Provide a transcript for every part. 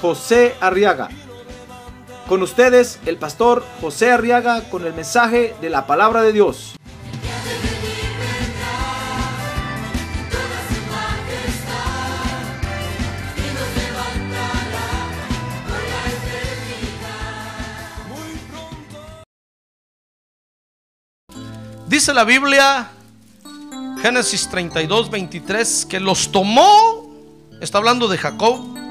José Arriaga. Con ustedes, el pastor José Arriaga con el mensaje de la palabra de Dios. Dice la Biblia, Génesis 32, 23, que los tomó, está hablando de Jacob,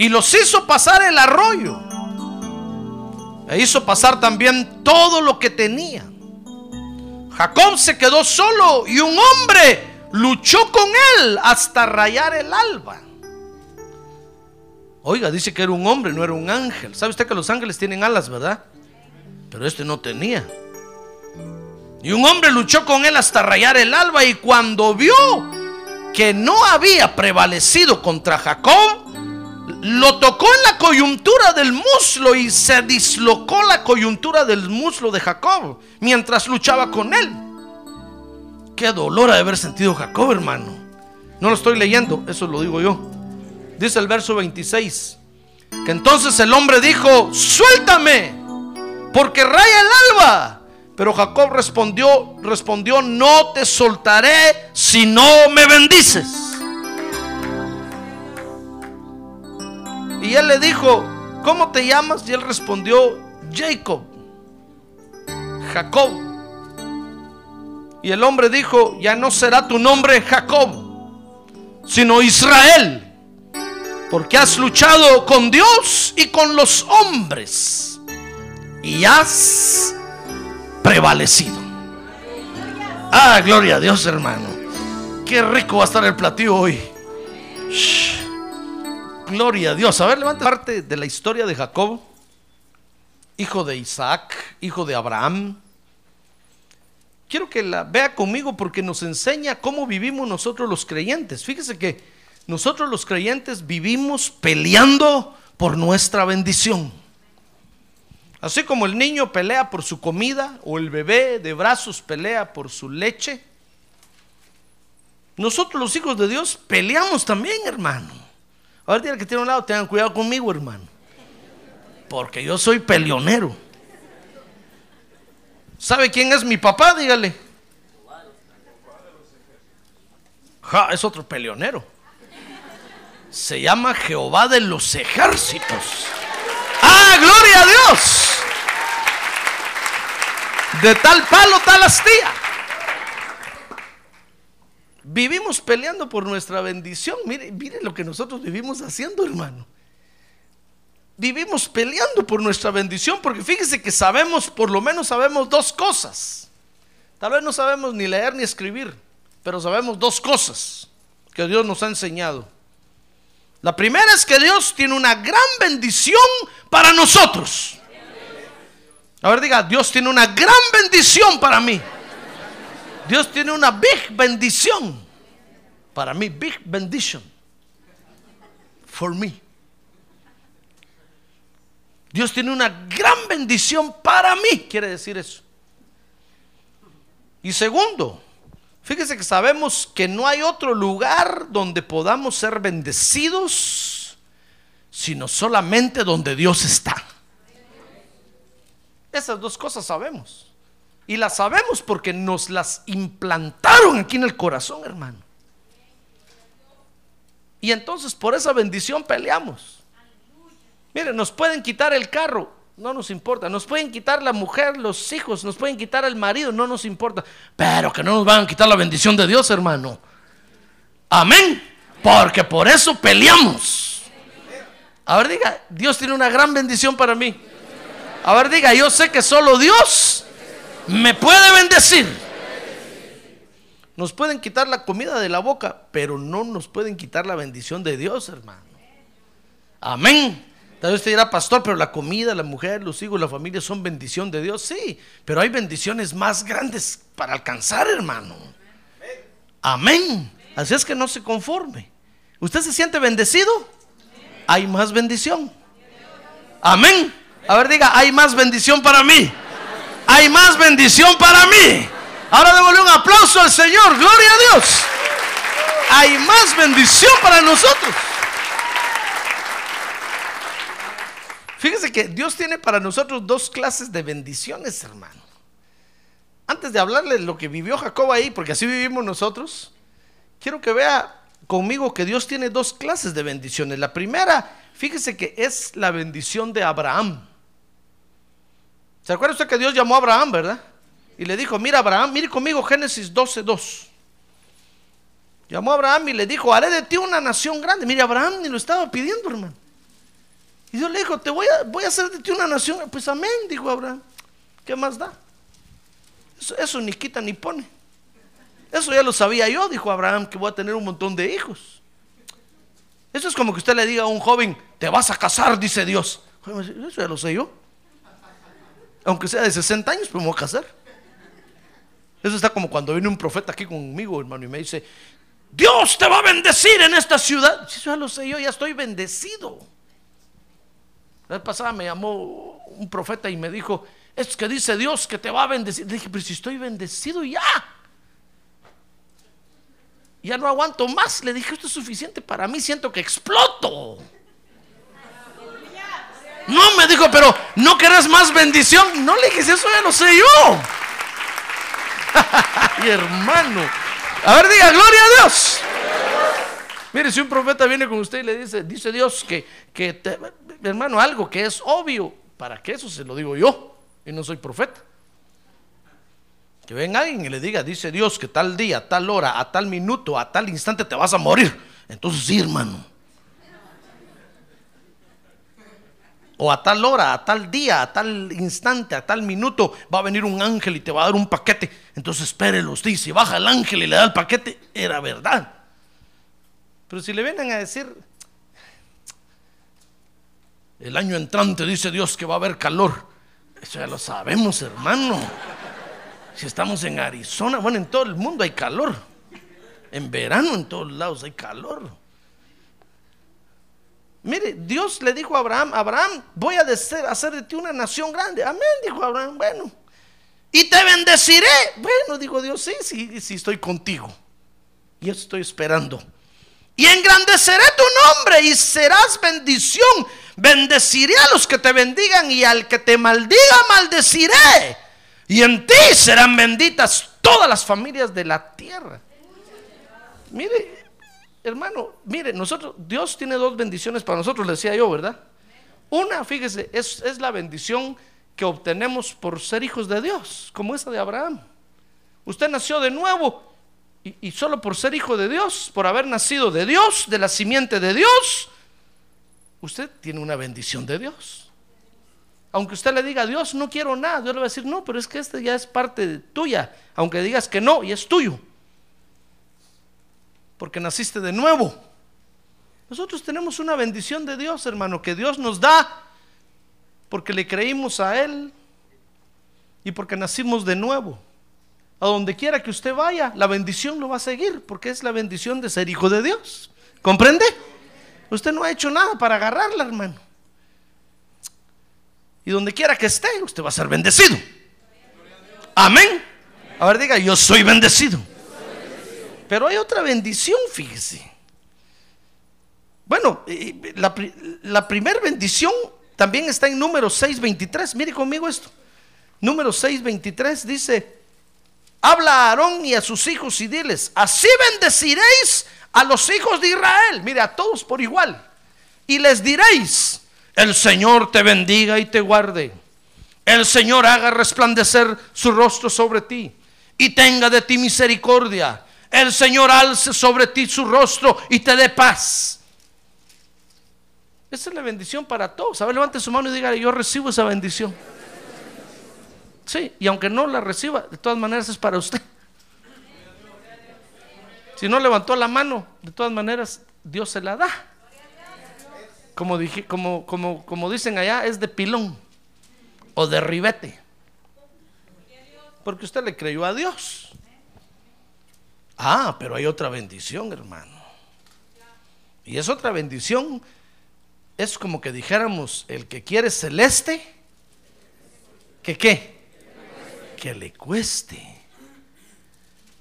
y los hizo pasar el arroyo. E hizo pasar también todo lo que tenía. Jacob se quedó solo y un hombre luchó con él hasta rayar el alba. Oiga, dice que era un hombre, no era un ángel. ¿Sabe usted que los ángeles tienen alas, verdad? Pero este no tenía. Y un hombre luchó con él hasta rayar el alba y cuando vio que no había prevalecido contra Jacob, lo tocó en la coyuntura del muslo y se dislocó la coyuntura del muslo de Jacob mientras luchaba con él. Qué dolor ha de haber sentido Jacob, hermano. No lo estoy leyendo, eso lo digo yo. Dice el verso 26, que entonces el hombre dijo, suéltame, porque raya el alba. Pero Jacob respondió, respondió, no te soltaré si no me bendices. Y él le dijo, ¿cómo te llamas? Y él respondió, Jacob, Jacob. Y el hombre dijo, ya no será tu nombre Jacob, sino Israel, porque has luchado con Dios y con los hombres y has prevalecido. Ah, gloria a Dios, hermano. Qué rico va a estar el platillo hoy. Shh. Gloria a Dios. A ver, levanta parte de la historia de Jacob, hijo de Isaac, hijo de Abraham. Quiero que la vea conmigo porque nos enseña cómo vivimos nosotros los creyentes. Fíjese que nosotros los creyentes vivimos peleando por nuestra bendición. Así como el niño pelea por su comida o el bebé de brazos pelea por su leche, nosotros los hijos de Dios peleamos también, hermano. A ver, que tiene un lado, tengan cuidado conmigo, hermano. Porque yo soy peleonero. ¿Sabe quién es mi papá? Dígale. Ja, es otro peleonero. Se llama Jehová de los ejércitos. ¡Ah, gloria a Dios! De tal palo, tal astilla. Vivimos peleando por nuestra bendición. Mire, mire lo que nosotros vivimos haciendo, hermano. Vivimos peleando por nuestra bendición porque fíjese que sabemos, por lo menos sabemos dos cosas. Tal vez no sabemos ni leer ni escribir, pero sabemos dos cosas que Dios nos ha enseñado. La primera es que Dios tiene una gran bendición para nosotros. A ver, diga, Dios tiene una gran bendición para mí. Dios tiene una big bendición para mí, big bendition for me. Dios tiene una gran bendición para mí, quiere decir eso. Y segundo, fíjese que sabemos que no hay otro lugar donde podamos ser bendecidos, sino solamente donde Dios está. Esas dos cosas sabemos. Y las sabemos porque nos las implantaron aquí en el corazón, hermano. Y entonces por esa bendición peleamos. Miren, nos pueden quitar el carro, no nos importa. Nos pueden quitar la mujer, los hijos, nos pueden quitar el marido, no nos importa. Pero que no nos van a quitar la bendición de Dios, hermano. Amén. Porque por eso peleamos. A ver, diga, Dios tiene una gran bendición para mí. A ver, diga, yo sé que solo Dios me puede bendecir. Nos pueden quitar la comida de la boca, pero no nos pueden quitar la bendición de Dios, hermano. Amén. Tal vez usted dirá, pastor, pero la comida, la mujer, los hijos, la familia son bendición de Dios. Sí, pero hay bendiciones más grandes para alcanzar, hermano. Amén. Así es que no se conforme. ¿Usted se siente bendecido? Hay más bendición. Amén. A ver, diga, hay más bendición para mí. Hay más bendición para mí. Ahora démosle un aplauso al Señor. Gloria a Dios. Hay más bendición para nosotros. Fíjese que Dios tiene para nosotros dos clases de bendiciones, hermano. Antes de hablarle de lo que vivió Jacob ahí, porque así vivimos nosotros, quiero que vea conmigo que Dios tiene dos clases de bendiciones. La primera, fíjese que es la bendición de Abraham. ¿Se acuerda usted que Dios llamó a Abraham, verdad? Y le dijo, mira Abraham, mire conmigo Génesis 12.2. Llamó a Abraham y le dijo, haré de ti una nación grande. Mire, Abraham ni lo estaba pidiendo, hermano. Y Dios le dijo, te voy a, voy a hacer de ti una nación. Pues amén, dijo Abraham. ¿Qué más da? Eso, eso ni quita ni pone. Eso ya lo sabía yo, dijo Abraham, que voy a tener un montón de hijos. Eso es como que usted le diga a un joven, te vas a casar, dice Dios. Eso ya lo sé yo. Aunque sea de 60 años, pero me voy a casar. Eso está como cuando viene un profeta aquí conmigo, hermano, y me dice, Dios te va a bendecir en esta ciudad. Eso ya lo sé yo, ya estoy bendecido. La vez pasada me llamó un profeta y me dijo, es que dice Dios que te va a bendecir. Le dije, pero si estoy bendecido ya. Ya no aguanto más. Le dije, esto es suficiente para mí. Siento que exploto. No, me dijo, pero ¿no querés más bendición? No le dije, eso ya lo sé yo. y hermano. A ver, diga, gloria a Dios. Mire, si un profeta viene con usted y le dice, dice Dios que, que hermano, algo que es obvio, ¿para qué eso se lo digo yo? Y no soy profeta. Que venga alguien y le diga, dice Dios que tal día, tal hora, a tal minuto, a tal instante te vas a morir. Entonces sí, hermano. O a tal hora, a tal día, a tal instante, a tal minuto, va a venir un ángel y te va a dar un paquete. Entonces espérelo usted. Y si baja el ángel y le da el paquete, era verdad. Pero si le vienen a decir, el año entrante dice Dios que va a haber calor. Eso ya lo sabemos, hermano. Si estamos en Arizona, bueno, en todo el mundo hay calor. En verano en todos lados hay calor. Mire, Dios le dijo a Abraham, Abraham, voy a hacer de ti una nación grande. Amén, dijo Abraham. Bueno, y te bendeciré. Bueno, dijo Dios, sí, sí, sí, estoy contigo. Y estoy esperando. Y engrandeceré tu nombre y serás bendición. Bendeciré a los que te bendigan y al que te maldiga, maldeciré. Y en ti serán benditas todas las familias de la tierra. Mire, hermano, mire, nosotros, Dios tiene dos bendiciones para nosotros, le decía yo, ¿verdad? Una, fíjese, es, es la bendición que obtenemos por ser hijos de Dios, como esa de Abraham. Usted nació de nuevo y, y, solo por ser hijo de Dios, por haber nacido de Dios, de la simiente de Dios, usted tiene una bendición de Dios. Aunque usted le diga a Dios, no quiero nada, Dios le va a decir, no, pero es que este ya es parte tuya. Aunque digas que no, y es tuyo porque naciste de nuevo. Nosotros tenemos una bendición de Dios, hermano, que Dios nos da porque le creímos a Él y porque nacimos de nuevo. A donde quiera que usted vaya, la bendición lo va a seguir, porque es la bendición de ser hijo de Dios. ¿Comprende? Usted no ha hecho nada para agarrarla, hermano. Y donde quiera que esté, usted va a ser bendecido. Amén. A ver, diga, yo soy bendecido. Pero hay otra bendición, fíjese. Bueno, la, primera bendición también está en número 6.23. Mire conmigo esto. Número 6.23 dice, habla a Aarón y a sus hijos y diles, así bendeciréis a los hijos de Israel. Mire, a todos por igual. Y les diréis, el Señor te bendiga y te guarde. El Señor haga resplandecer su rostro sobre ti y tenga de ti misericordia el Señor alce sobre ti su rostro y te dé paz. Esa es la bendición para todos. A ver, levante su mano y diga, yo recibo esa bendición. Sí, y aunque no la reciba, de todas maneras es para usted. Si no levantó la mano, de todas maneras Dios se la da. como, dije, como, dicen allá, es de pilón o de ribete. Porque usted le creyó a Dios. Ah, pero hay otra bendición, hermano. Y es otra bendición. Es como que dijéramos, el que quiere celeste, que qué? Que le cueste.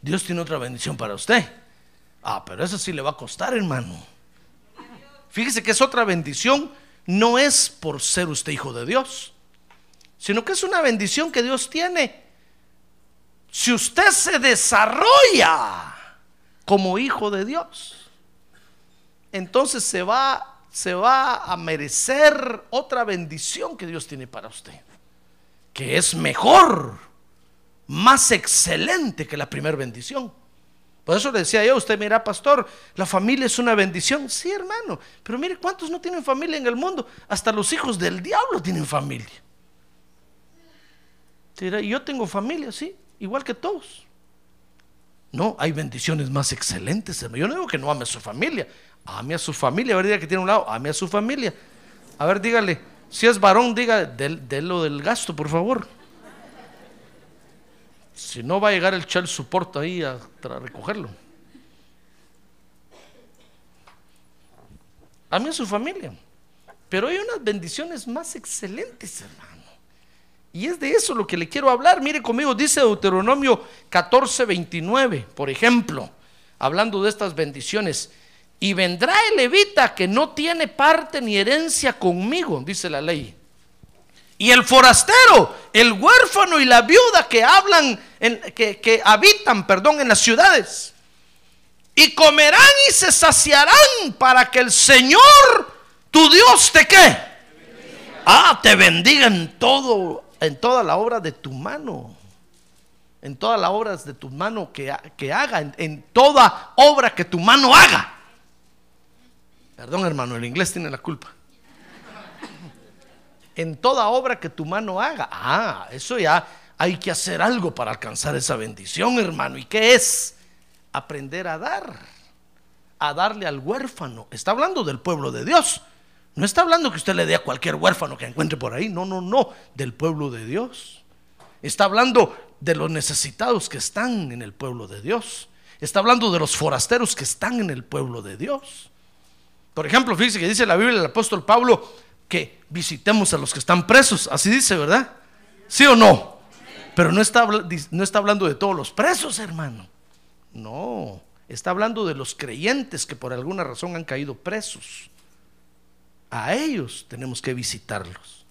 Dios tiene otra bendición para usted. Ah, pero eso sí le va a costar, hermano. Fíjese que es otra bendición. No es por ser usted hijo de Dios, sino que es una bendición que Dios tiene. Si usted se desarrolla como hijo de Dios, entonces se va, se va a merecer otra bendición que Dios tiene para usted, que es mejor, más excelente que la primera bendición. Por eso le decía yo, usted mira, pastor, la familia es una bendición. Sí, hermano, pero mire cuántos no tienen familia en el mundo. Hasta los hijos del diablo tienen familia. Yo tengo familia, sí, igual que todos. No, hay bendiciones más excelentes. Yo no digo que no ame a su familia. Ame a su familia. A ver, diga que tiene un lado. Ame a su familia. A ver, dígale. Si es varón, diga de, lo del gasto, por favor. Si no va a llegar el chal support ahí a recogerlo. Ame a su familia. Pero hay unas bendiciones más excelentes, hermano. Y es de eso lo que le quiero hablar. Mire conmigo, dice Deuteronomio 14, 29, por ejemplo, hablando de estas bendiciones. Y vendrá el levita que no tiene parte ni herencia conmigo, dice la ley. Y el forastero, el huérfano y la viuda que hablan, en, que, que habitan, perdón, en las ciudades. Y comerán y se saciarán para que el Señor, tu Dios, te qué. Ah, te bendiga en todo en toda la obra de tu mano. En todas las obras de tu mano que, que haga. En, en, toda obra que tu mano haga. Perdón hermano, el inglés tiene la culpa. En toda obra que tu mano haga. Ah, eso ya hay que hacer algo para alcanzar esa bendición, hermano. ¿Y qué es? Aprender a dar. A darle al huérfano. Está hablando del pueblo de Dios. No está hablando que usted le dé a cualquier huérfano que encuentre por ahí. No, no, no. Del pueblo de Dios. Está hablando de los necesitados que están en el pueblo de Dios. Está hablando de los forasteros que están en el pueblo de Dios. Por ejemplo, fíjese que dice la Biblia del apóstol Pablo que visitemos a los que están presos. Así dice, ¿verdad? ¿Sí o no? Pero no está, no está hablando de todos los presos, hermano. No, está hablando de los creyentes que por alguna razón han caído presos. A ellos tenemos que visitarlos.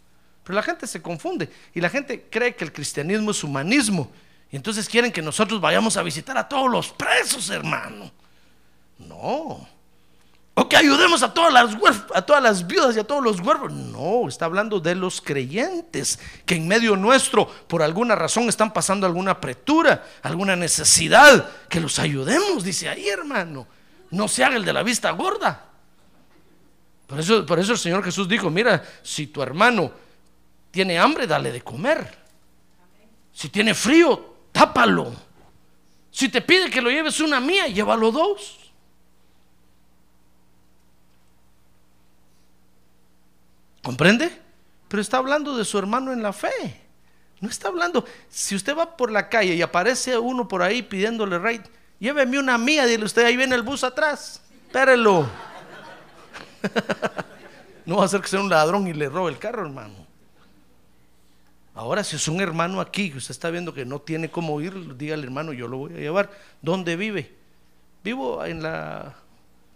Pero la gente se confunde y la gente cree que el cristianismo es humanismo. Y entonces quieren que nosotros vayamos a visitar a todos los presos, hermano. No. O que ayudemos a todas las, a todas las viudas y a todos los huérfanos. No, está hablando de los creyentes que en medio nuestro, por alguna razón, están pasando alguna apretura, alguna necesidad. Que los ayudemos, dice ahí, hermano. No se haga el de la vista gorda. Por eso, por eso el Señor Jesús dijo, mira, si tu hermano tiene hambre, dale de comer. Si tiene frío, tápalo. Si te pide que lo lleves una mía, llévalo dos. ¿Comprende? Pero está hablando de su hermano en la fe. No está hablando, si usted va por la calle y aparece uno por ahí pidiéndole rey, lléveme una mía, dile usted, ahí viene el bus atrás, espérelo. no va a ser que sea un ladrón y le robe el carro, hermano. Ahora, si es un hermano aquí que usted está viendo que no tiene cómo ir, dígale, hermano, yo lo voy a llevar. ¿Dónde vive? Vivo en la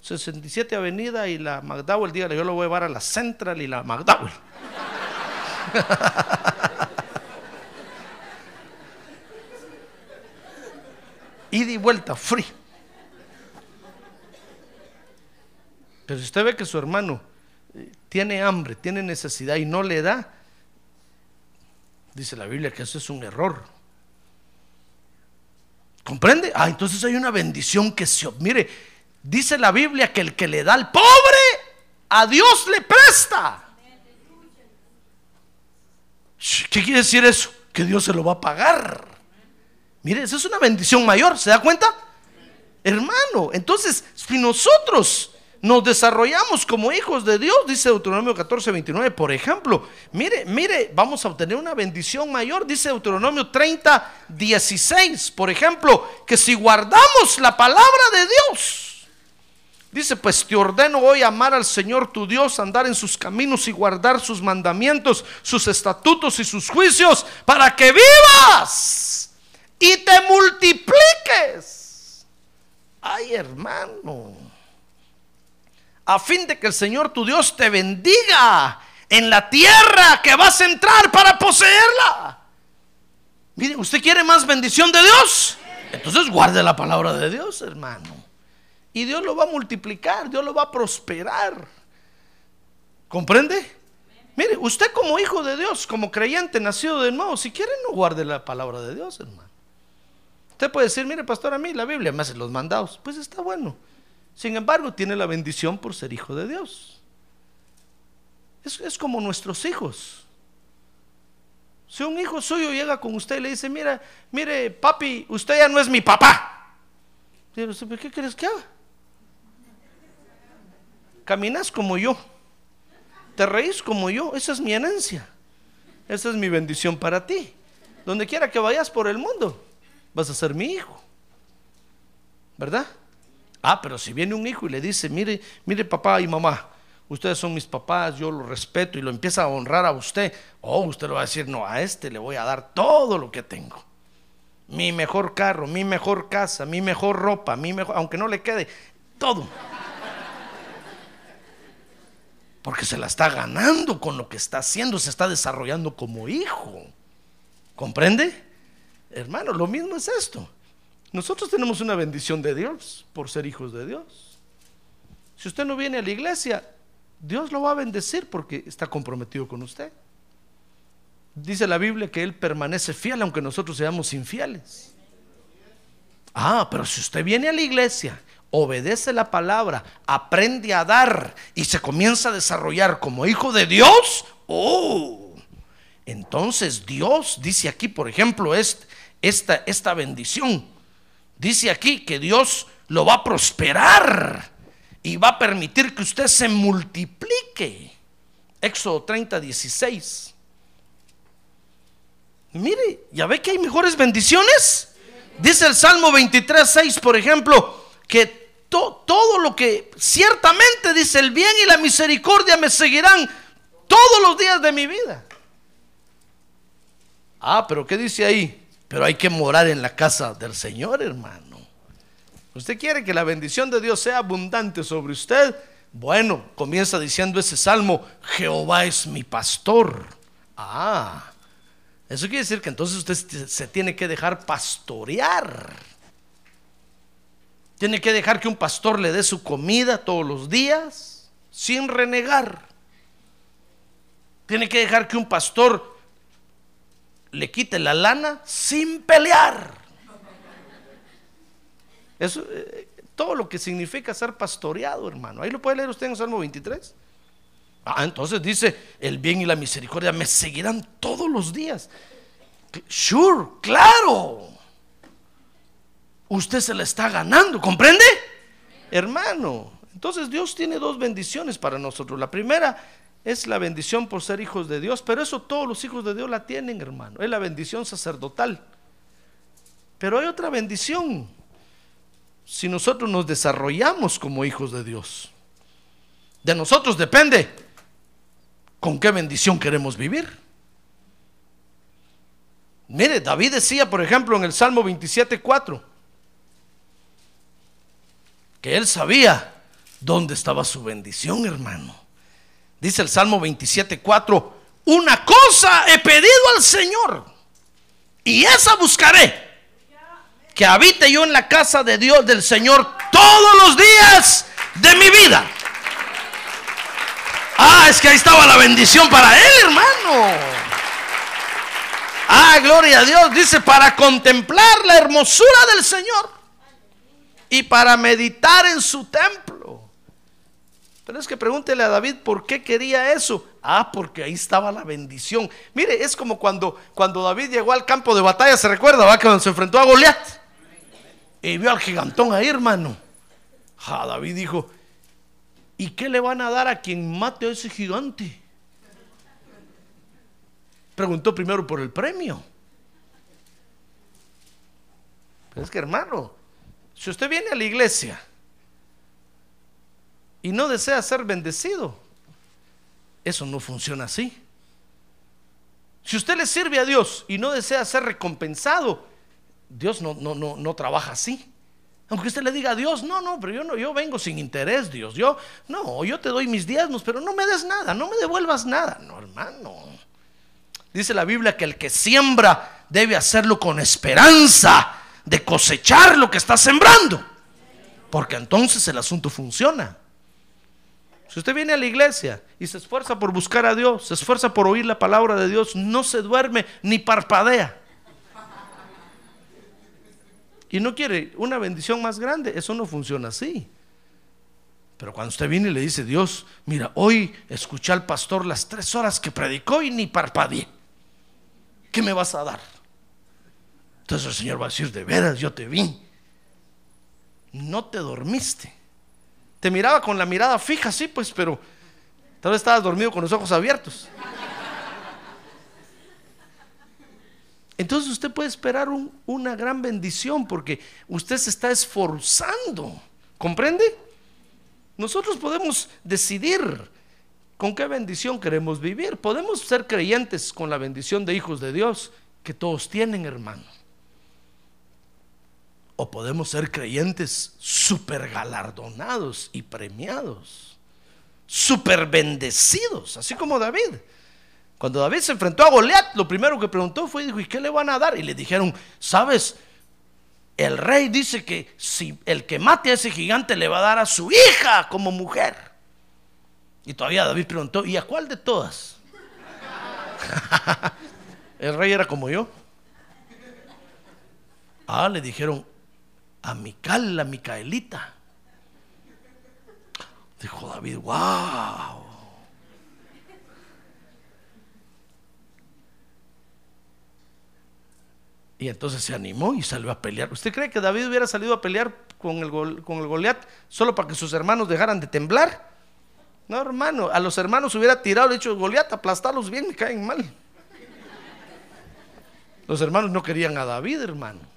67 Avenida y la McDowell. Dígale, yo lo voy a llevar a la Central y la McDowell. Ida y vuelta, free. Pero si usted ve que su hermano eh, tiene hambre, tiene necesidad y no le da, dice la Biblia que eso es un error. ¿Comprende? Ah, entonces hay una bendición que se... Mire, dice la Biblia que el que le da al pobre, a Dios le presta. ¿Qué quiere decir eso? Que Dios se lo va a pagar. Mire, eso es una bendición mayor, ¿se da cuenta? Hermano, entonces, si nosotros nos desarrollamos como hijos de Dios, dice Deuteronomio 14, 29, por ejemplo. Mire, mire, vamos a obtener una bendición mayor, dice Deuteronomio 30, 16, por ejemplo, que si guardamos la palabra de Dios, dice, pues te ordeno hoy amar al Señor tu Dios, andar en sus caminos y guardar sus mandamientos, sus estatutos y sus juicios, para que vivas y te multipliques. Ay, hermano a fin de que el Señor tu Dios te bendiga en la tierra que vas a entrar para poseerla. Mire, ¿usted quiere más bendición de Dios? Entonces guarde la palabra de Dios, hermano. Y Dios lo va a multiplicar, Dios lo va a prosperar. ¿Comprende? Mire, usted como hijo de Dios, como creyente, nacido de nuevo, si quiere no guarde la palabra de Dios, hermano. Usted puede decir, mire, pastor, a mí la Biblia me hace los mandados. Pues está bueno. Sin embargo, tiene la bendición por ser hijo de Dios. Es, como nuestros hijos. Si un hijo suyo llega con usted y le dice, mira, mire, papi, usted ya no es mi papá. ¿qué quieres que haga? Caminas como yo. Te reís como yo. Esa es mi herencia. Esa es mi bendición para ti. Donde quiera que vayas por el mundo, vas a ser mi hijo. ¿Verdad? Ah, pero si viene un hijo y le dice, mire, mire papá y mamá, ustedes son mis papás, yo lo respeto y lo empieza a honrar a usted, oh, usted le va a decir, no, a este le voy a dar todo lo que tengo. Mi mejor carro, mi mejor casa, mi mejor ropa, mi mejor, aunque no le quede, todo. Porque se la está ganando con lo que está haciendo, se está desarrollando como hijo. ¿Comprende? Hermano, lo mismo es esto. Nosotros tenemos una bendición de Dios por ser hijos de Dios. Si usted no viene a la iglesia, Dios lo va a bendecir porque está comprometido con usted. Dice la Biblia que Él permanece fiel aunque nosotros seamos infieles. Ah, pero si usted viene a la iglesia, obedece la palabra, aprende a dar y se comienza a desarrollar como hijo de Dios, oh, entonces Dios dice aquí, por ejemplo, esta, esta bendición Dice aquí que Dios lo va a prosperar y va a permitir que usted se multiplique. Éxodo 30, 16. Mire, ya ve que hay mejores bendiciones. Dice el Salmo 23, 6, por ejemplo, que todo lo que ciertamente dice el bien y la misericordia me seguirán todos los días de mi vida. Ah, pero ¿qué dice ahí? Pero hay que morar en la casa del Señor, hermano. ¿Usted quiere que la bendición de Dios sea abundante sobre usted? Bueno, comienza diciendo ese salmo, Jehová es mi pastor. Ah, eso quiere decir que entonces usted se tiene que dejar pastorear. Tiene que dejar que un pastor le dé su comida todos los días sin renegar. Tiene que dejar que un pastor le quite la lana sin pelear. Eso, eh, todo lo que significa ser pastoreado, hermano. Ahí lo puede leer usted en Salmo 23. Ah, entonces dice, el bien y la misericordia me seguirán todos los días. Sure, claro. Usted se la está ganando, ¿comprende? Hermano, entonces Dios tiene dos bendiciones para nosotros. La primera es la bendición por ser hijos de Dios, pero eso todos los hijos de Dios la tienen, hermano. Es la bendición sacerdotal. Pero hay otra bendición si nosotros nos desarrollamos como hijos de Dios. De nosotros depende con qué bendición queremos vivir. Mire, David decía, por ejemplo, en el Salmo 27.4, que él sabía dónde estaba su bendición, hermano. Dice el Salmo 27.4, una cosa he pedido al Señor y esa buscaré, que habite yo en la casa de Dios del Señor todos los días de mi vida. Ah, es que ahí estaba la bendición para él, hermano. Ah, gloria a Dios. Dice, para contemplar la hermosura del Señor y para meditar en su templo. Pero es que pregúntele a David por qué quería eso. Ah, porque ahí estaba la bendición. Mire, es como cuando, cuando David llegó al campo de batalla, se recuerda, va, cuando se enfrentó a Goliat. Y vio al gigantón ahí, hermano. Ah, David dijo, ¿y qué le van a dar a quien mate a ese gigante? Preguntó primero por el premio. Pero es que hermano, si usted viene a la iglesia y no desea ser bendecido, eso no funciona así. Si usted le sirve a Dios y no desea ser recompensado, Dios no, no, no, no trabaja así. Aunque usted le diga a Dios, no, no, pero yo no, yo vengo sin interés, Dios. Yo, no, yo te doy mis diezmos, pero no me des nada, no me devuelvas nada. No, hermano. Dice la Biblia que el que siembra debe hacerlo con esperanza de cosechar lo que está sembrando. Porque entonces el asunto funciona. Si usted viene a la iglesia y se esfuerza por buscar a Dios, se esfuerza por oír la palabra de Dios, no se duerme ni parpadea. Y no quiere una bendición más grande, eso no funciona así. Pero cuando usted viene y le dice, Dios, mira, hoy escuché al pastor las tres horas que predicó y ni parpadeé. ¿Qué me vas a dar? Entonces el Señor va a decir, de veras, yo te vi. No te dormiste. Te miraba con la mirada fija, sí, pues, pero tal vez estabas dormido con los ojos abiertos. Entonces usted puede esperar una gran bendición porque usted se está esforzando. ¿Comprende? Nosotros podemos decidir con qué bendición queremos vivir. Podemos ser creyentes con la bendición de hijos de Dios que todos tienen, hermano. O podemos ser creyentes super galardonados y premiados, super bendecidos, así como David. Cuando David se enfrentó a Goliat, lo primero que preguntó fue, dijo, ¿y qué le van a dar? Y le dijeron, ¿sabes? El rey dice que si el que mate a ese gigante le va a dar a su hija como mujer. Y todavía David preguntó, ¿y a cuál de todas? el rey era como yo. Ah, le dijeron, a Mical, la Micaelita. Dijo David, wow. Y entonces se animó y salió a pelear. ¿Usted cree que David hubiera salido a pelear con el, con el Goliat solo para que sus hermanos dejaran de temblar? No, hermano, a los hermanos hubiera tirado, le dicho, Goliat, aplastarlos bien, me caen mal. Los hermanos no querían a David, hermano.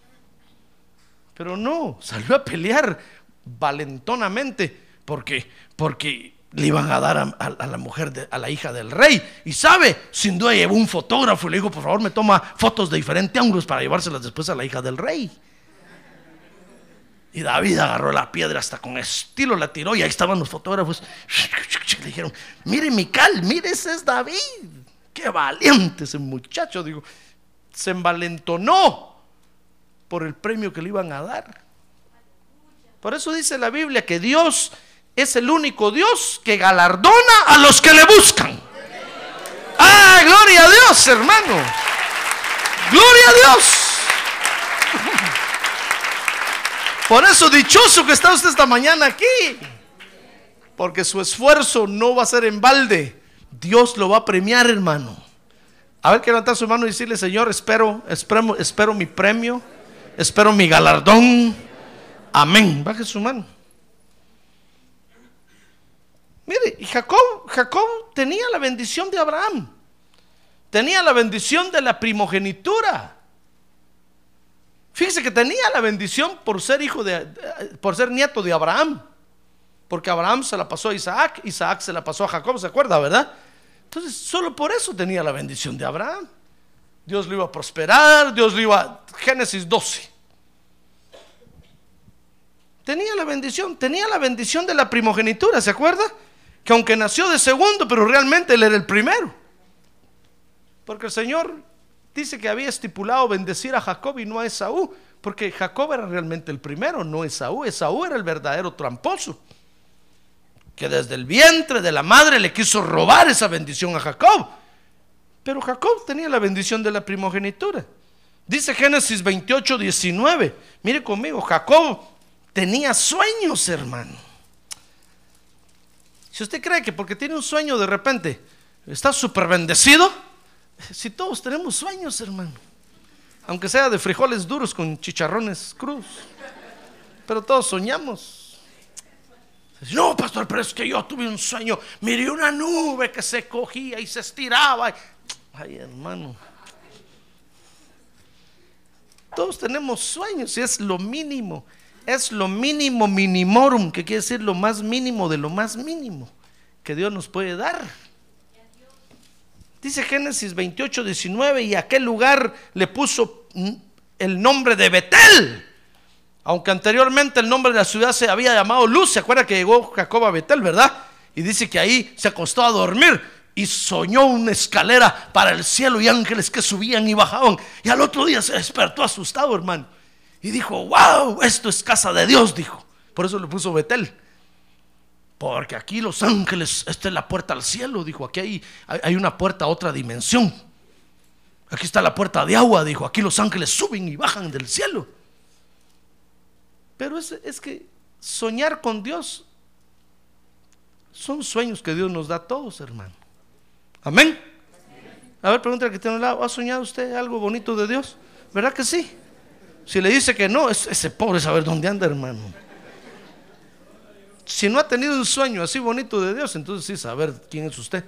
Pero no, salió a pelear valentonamente porque, porque le iban a dar a, la mujer, a la hija del rey. Y sabe, sin duda llevó un fotógrafo y le dijo, por favor, me toma fotos de diferentes ángulos para llevárselas después a la hija del rey. Y David agarró la piedra hasta con estilo, la tiró y ahí estaban los fotógrafos. Le dijeron, mire Mical, mire ese es David. Qué valiente ese muchacho. Digo, se envalentonó por el premio que le iban a dar. Por eso dice la Biblia que Dios es el único Dios que galardona a los que le buscan. Ah, gloria a Dios, hermano. Gloria a Dios. Por eso dichoso que está usted esta mañana aquí. Porque su esfuerzo no va a ser en balde. Dios lo va a premiar, hermano. A ver que levantar su mano y decirle, Señor, espero, espero, espero mi premio espero mi galardón. Amén. Baje su mano. Mire, Jacob, Jacob tenía la bendición de Abraham. Tenía la bendición de la primogenitura. Fíjese que tenía la bendición por ser hijo de, por ser nieto de Abraham. Porque Abraham se la pasó a Isaac, Isaac se la pasó a Jacob, ¿se acuerda, verdad? Entonces, solo por eso tenía la bendición de Abraham. Dios lo iba a prosperar, Dios lo iba... Génesis 12. Tenía la bendición, tenía la bendición de la primogenitura, ¿se acuerda? Que aunque nació de segundo, pero realmente él era el primero. Porque el Señor dice que había estipulado bendecir a Jacob y no a Esaú, porque Jacob era realmente el primero, no Esaú. Esaú era el verdadero tramposo, que desde el vientre de la madre le quiso robar esa bendición a Jacob. Pero Jacob tenía la bendición de la primogenitura. Dice Génesis 28, 19. Mire conmigo, Jacob tenía sueños, hermano. Si usted cree que porque tiene un sueño de repente está súper bendecido, si todos tenemos sueños, hermano. Aunque sea de frijoles duros con chicharrones cruz. Pero todos soñamos. No, pastor, pero es que yo tuve un sueño. Miré una nube que se cogía y se estiraba. Ay, hermano. Todos tenemos sueños y es lo mínimo. Es lo mínimo minimorum, que quiere decir lo más mínimo de lo más mínimo que Dios nos puede dar. Dice Génesis 28, 19, y aquel lugar le puso el nombre de Betel. Aunque anteriormente el nombre de la ciudad se había llamado Luz, ¿se acuerda que llegó Jacob a Betel, verdad? Y dice que ahí se acostó a dormir y soñó una escalera para el cielo y ángeles que subían y bajaban. Y al otro día se despertó asustado, hermano. Y dijo, wow, esto es casa de Dios, dijo. Por eso le puso Betel. Porque aquí los ángeles, esta es la puerta al cielo, dijo. Aquí hay, hay una puerta a otra dimensión. Aquí está la puerta de agua, dijo. Aquí los ángeles suben y bajan del cielo. Pero es, es que soñar con Dios son sueños que Dios nos da a todos, hermano. Amén. A ver, pregúntale que tiene un lado, ¿ha soñado usted algo bonito de Dios? ¿Verdad que sí? Si le dice que no, ese pobre saber dónde anda, hermano. Si no ha tenido un sueño así bonito de Dios, entonces sí saber quién es usted.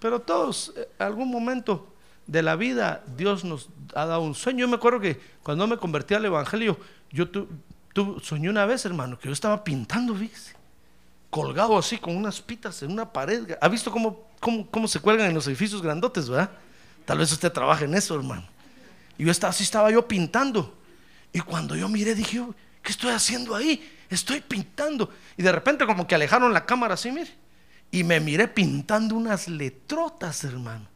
Pero todos, eh, algún momento de la vida, Dios nos ha dado un sueño. Yo me acuerdo que cuando me convertí al Evangelio, yo tu, soñé una vez, hermano, que yo estaba pintando, fíjese colgado así con unas pitas en una pared. ¿Ha visto cómo, cómo, se cuelgan en los edificios grandotes, verdad? Tal vez usted trabaje en eso, hermano. Y yo estaba, así estaba yo pintando. Y cuando yo miré, dije, ¿qué estoy haciendo ahí? Estoy pintando. Y de repente como que alejaron la cámara así, mire. Y me miré pintando unas letrotas, hermano.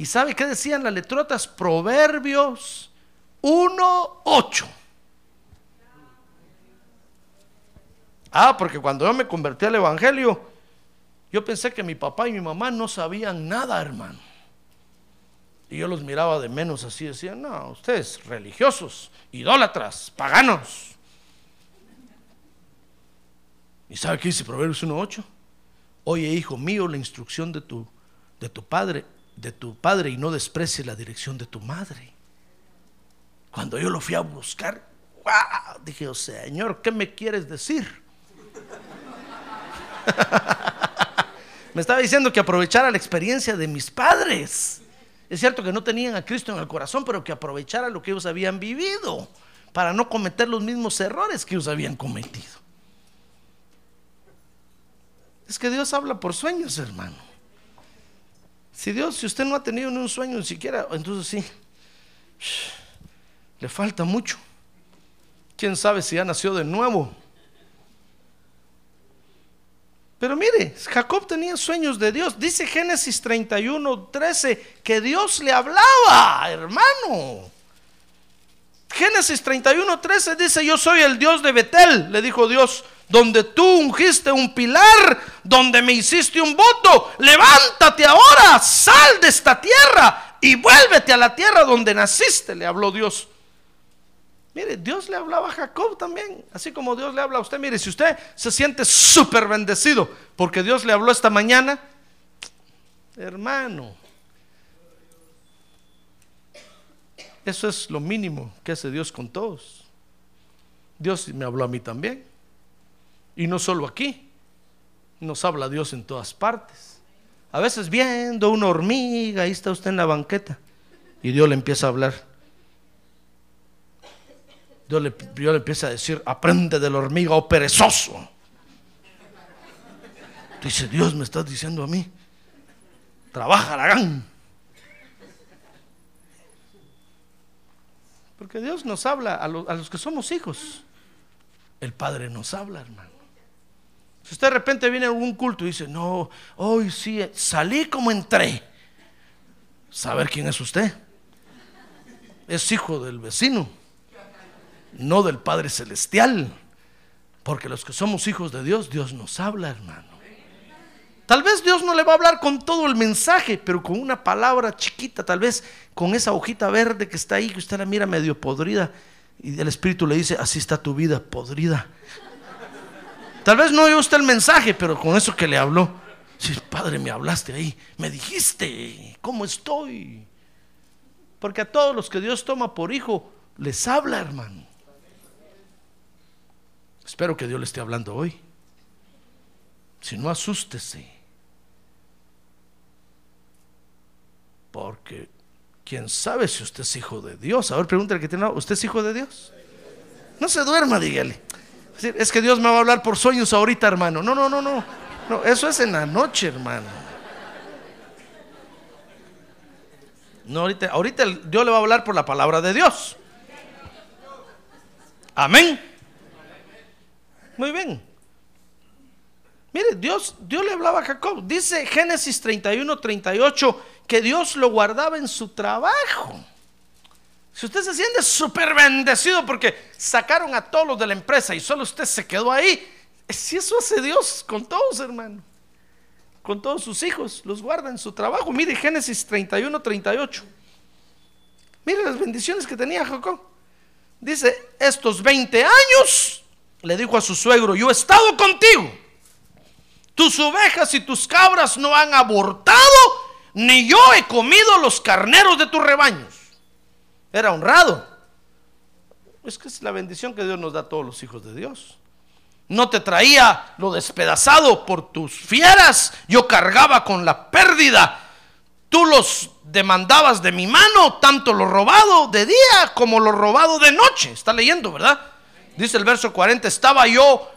¿Y sabe qué decían las letrotas? Proverbios 1.8. Ah, porque cuando yo me convertí al Evangelio, yo pensé que mi papá y mi mamá no sabían nada, hermano. Y yo los miraba de menos así, decían, no, ustedes religiosos, idólatras, paganos. ¿Y sabe qué dice Proverbios 1.8? Oye, hijo mío, la instrucción de tu, de tu padre, de tu padre, y no desprecies la dirección de tu madre. Cuando yo lo fui a buscar, dije, oh, Señor, ¿qué me quieres decir? Me estaba diciendo que aprovechara la experiencia de mis padres. Es cierto que no tenían a Cristo en el corazón, pero que aprovechara lo que ellos habían vivido para no cometer los mismos errores que ellos habían cometido. Es que Dios habla por sueños, hermano. Si Dios, si usted no ha tenido ni un sueño ni siquiera, entonces sí, le falta mucho. ¿Quién sabe si ya nació de nuevo? Pero mire, Jacob tenía sueños de Dios. Dice Génesis 31, 13 que Dios le hablaba, hermano. Génesis 31, 13 dice, yo soy el Dios de Betel, le dijo Dios, donde tú ungiste un pilar, donde me hiciste un voto, levántate ahora, sal de esta tierra y vuélvete a la tierra donde naciste, le habló Dios. Mire, Dios le hablaba a Jacob también, así como Dios le habla a usted. Mire, si usted se siente súper bendecido porque Dios le habló esta mañana, hermano, eso es lo mínimo que hace Dios con todos. Dios me habló a mí también. Y no solo aquí, nos habla Dios en todas partes. A veces viendo una hormiga, ahí está usted en la banqueta, y Dios le empieza a hablar. Dios le, le empieza a decir, aprende del hormiga, oh perezoso. Dice, Dios me está diciendo a mí, trabaja, Aragán. Porque Dios nos habla a, a, los que somos hijos. El Padre nos habla, hermano. Si usted de repente viene a un culto y dice, no, hoy sí, salí como entré. ¿Saber quién es usted? Es hijo del vecino no del Padre Celestial. Porque los que somos hijos de Dios, Dios nos habla, hermano. Tal vez Dios no le va a hablar con todo el mensaje, pero con una palabra chiquita, tal vez con esa hojita verde que está ahí, que usted la mira medio podrida, y el Espíritu le dice, así está tu vida podrida. Tal vez no oyó usted el mensaje, pero con eso que le habló, si Padre, me hablaste ahí, me dijiste, ¿cómo estoy? Porque a todos los que Dios toma por hijo, les habla, hermano. Espero que Dios le esté hablando hoy. Si no, asústese. Porque quién sabe si usted es hijo de Dios. A ver, pregúntale que tiene. ¿Usted es hijo de Dios? No se duerma, dígale. Es que Dios me va a hablar por sueños ahorita, hermano. No, no, no, no. No, eso es en la noche, hermano. No, ahorita, ahorita Dios le va a hablar por la palabra de Dios. Amén. Muy bien. Mire, Dios, Dios le hablaba a Jacob. Dice Génesis 31, 38 que Dios lo guardaba en su trabajo. Si usted se siente súper bendecido porque sacaron a todos los de la empresa y solo usted se quedó ahí, si eso hace Dios con todos, hermano, con todos sus hijos, los guarda en su trabajo. Mire Génesis 31, 38. Mire las bendiciones que tenía Jacob. Dice, estos 20 años, le dijo a su suegro, yo he estado contigo. Tus ovejas y tus cabras no han abortado ni yo he comido los carneros de tus rebaños. Era honrado. Es que es la bendición que Dios nos da a todos los hijos de Dios. No te traía lo despedazado por tus fieras, yo cargaba con la pérdida. Tú los demandabas de mi mano, tanto lo robado de día como lo robado de noche. Está leyendo, ¿verdad? Dice el verso 40, estaba yo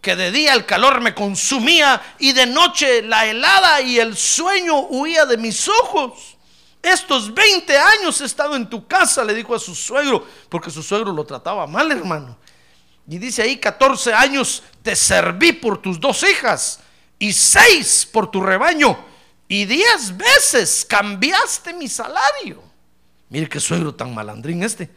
que de día el calor me consumía y de noche la helada y el sueño huía de mis ojos. Estos 20 años he estado en tu casa, le dijo a su suegro, porque su suegro lo trataba mal, hermano. Y dice ahí, 14 años te serví por tus dos hijas y seis por tu rebaño y diez veces cambiaste mi salario. Mire qué suegro tan malandrín este.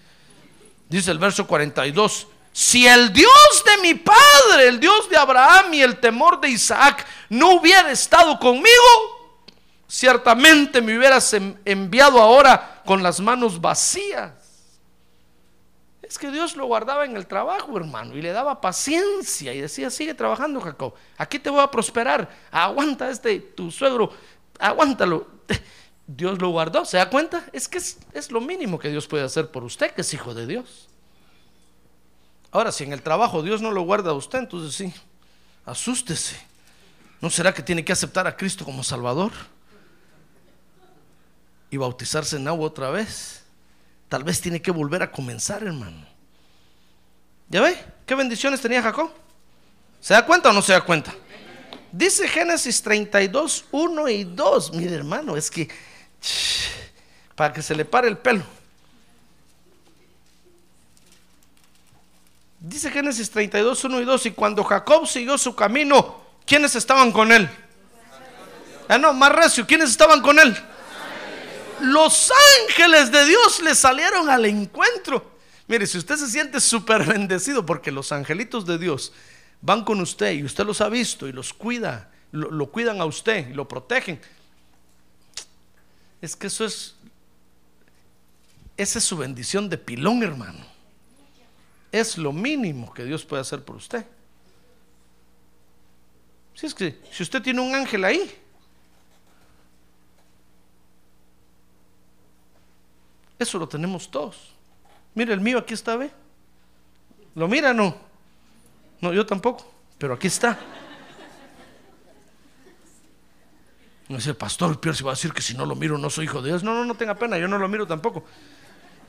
Dice el verso 42, si el Dios de mi padre, el Dios de Abraham y el temor de Isaac no hubiera estado conmigo, ciertamente me hubieras enviado ahora con las manos vacías. Es que Dios lo guardaba en el trabajo, hermano, y le daba paciencia y decía, sigue trabajando, Jacob, aquí te voy a prosperar, aguanta este, tu suegro, aguántalo. Dios lo guardó, ¿se da cuenta? Es que es, es lo mínimo que Dios puede hacer por usted, que es hijo de Dios. Ahora, si en el trabajo Dios no lo guarda a usted, entonces sí, asústese. ¿No será que tiene que aceptar a Cristo como Salvador? Y bautizarse en agua otra vez. Tal vez tiene que volver a comenzar, hermano. ¿Ya ve? ¿Qué bendiciones tenía Jacob? ¿Se da cuenta o no se da cuenta? Dice Génesis 32, 1 y 2. Mire, hermano, es que para que se le pare el pelo. Dice Génesis 32, 1 y 2, y cuando Jacob siguió su camino, ¿quiénes estaban con él? Ah, no, más recio, ¿quiénes estaban con él? Los ángeles de Dios le salieron al encuentro. Mire, si usted se siente súper bendecido porque los angelitos de Dios van con usted y usted los ha visto y los cuida, lo, lo cuidan a usted y lo protegen, es que eso es, esa es su bendición de pilón, hermano es lo mínimo que Dios puede hacer por usted. Si es que si usted tiene un ángel ahí, eso lo tenemos todos. Mire, el mío aquí está, ¿ve? ¿Lo mira no? No, yo tampoco, pero aquí está. No es el pastor, Pierre se va a decir que si no lo miro no soy hijo de Dios. No, no, no tenga pena, yo no lo miro tampoco.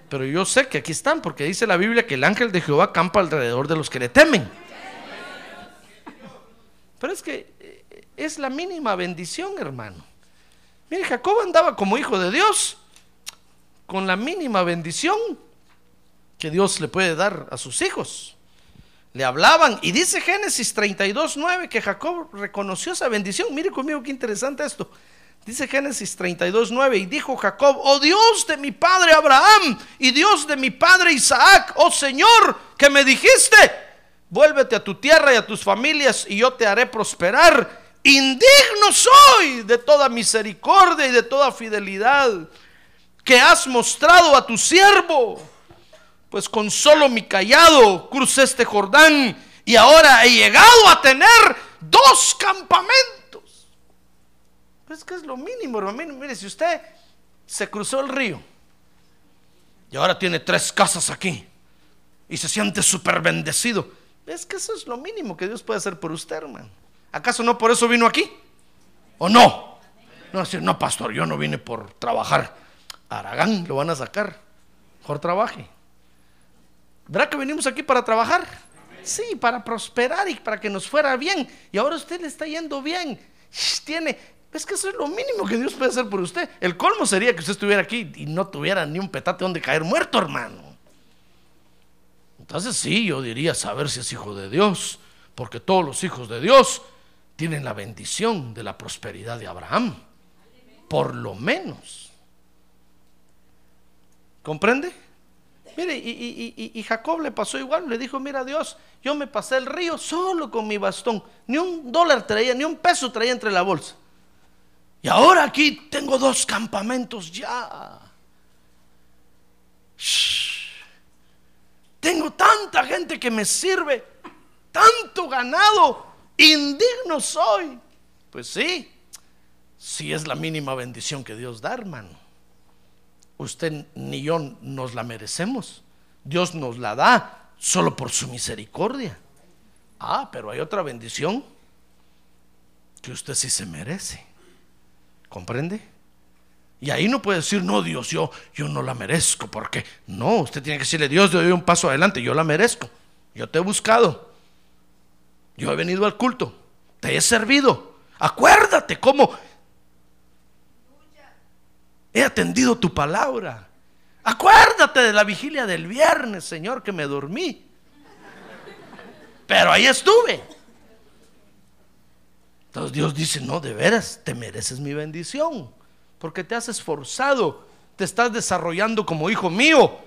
Pero yo sé que aquí están porque dice la Biblia que el ángel de Jehová campa alrededor de los que le temen. Pero es que eh, es la mínima bendición, hermano. Mire, Jacob andaba como hijo de Dios con la mínima bendición que Dios le puede dar a sus hijos. Le hablaban y dice Génesis 32, 9 que Jacob reconoció esa bendición. Mire conmigo qué interesante esto. Dice Génesis 32, 9, y dijo Jacob, oh Dios de mi padre Abraham y Dios de mi padre Isaac, oh Señor, que me dijiste, vuélvete a tu tierra y a tus familias y yo te haré prosperar. Indigno soy de toda misericordia y de toda fidelidad que has mostrado a tu siervo, pues con solo mi callado crucé este Jordán y ahora he llegado a tener dos campamentos es que es lo mínimo, hermano. Mire, si usted se cruzó el río y ahora tiene tres casas aquí y se siente súper bendecido, Es que eso es lo mínimo que Dios puede hacer por usted, hermano. ¿Acaso no por eso vino aquí? ¿O no? No decir, no, pastor, yo no vine por trabajar. Aragán, lo van a sacar. Mejor trabaje. ¿Verdad que venimos aquí para trabajar? Sí, para prosperar y para que nos fuera bien. Y ahora usted le está yendo bien. Tiene, es que eso es lo mínimo que Dios puede hacer por usted. El colmo sería que usted estuviera aquí y no tuviera ni un petate donde caer muerto, hermano. Entonces sí, yo diría saber si es hijo de Dios, porque todos los hijos de Dios tienen la bendición de la prosperidad de Abraham, por lo menos. ¿Comprende? Mire, y, Jacob le pasó igual, le dijo, mira Dios, yo me pasé el río solo con mi bastón, ni un dólar traía, ni un peso traía entre la bolsa. Y ahora aquí tengo dos campamentos ya. Tengo tanta gente que me sirve, tanto ganado, indigno soy. Pues sí, sí es la mínima bendición que Dios da, hermano. Usted ni yo nos la merecemos. Dios nos la da solo por su misericordia. Ah, pero hay otra bendición que usted sí se merece. ¿Comprende? Y ahí no puede decir, no, Dios, yo, yo no la merezco. porque No, usted tiene que decirle, Dios, yo doy un paso adelante, yo la merezco. Yo te he buscado. Yo he venido al culto. Te he servido. Acuérdate cómo he atendido tu palabra. Acuérdate de la vigilia del viernes, Señor, que me dormí. Pero ahí estuve. Entonces Dios dice, no, de veras, te mereces mi bendición porque te has esforzado, te estás desarrollando como hijo mío,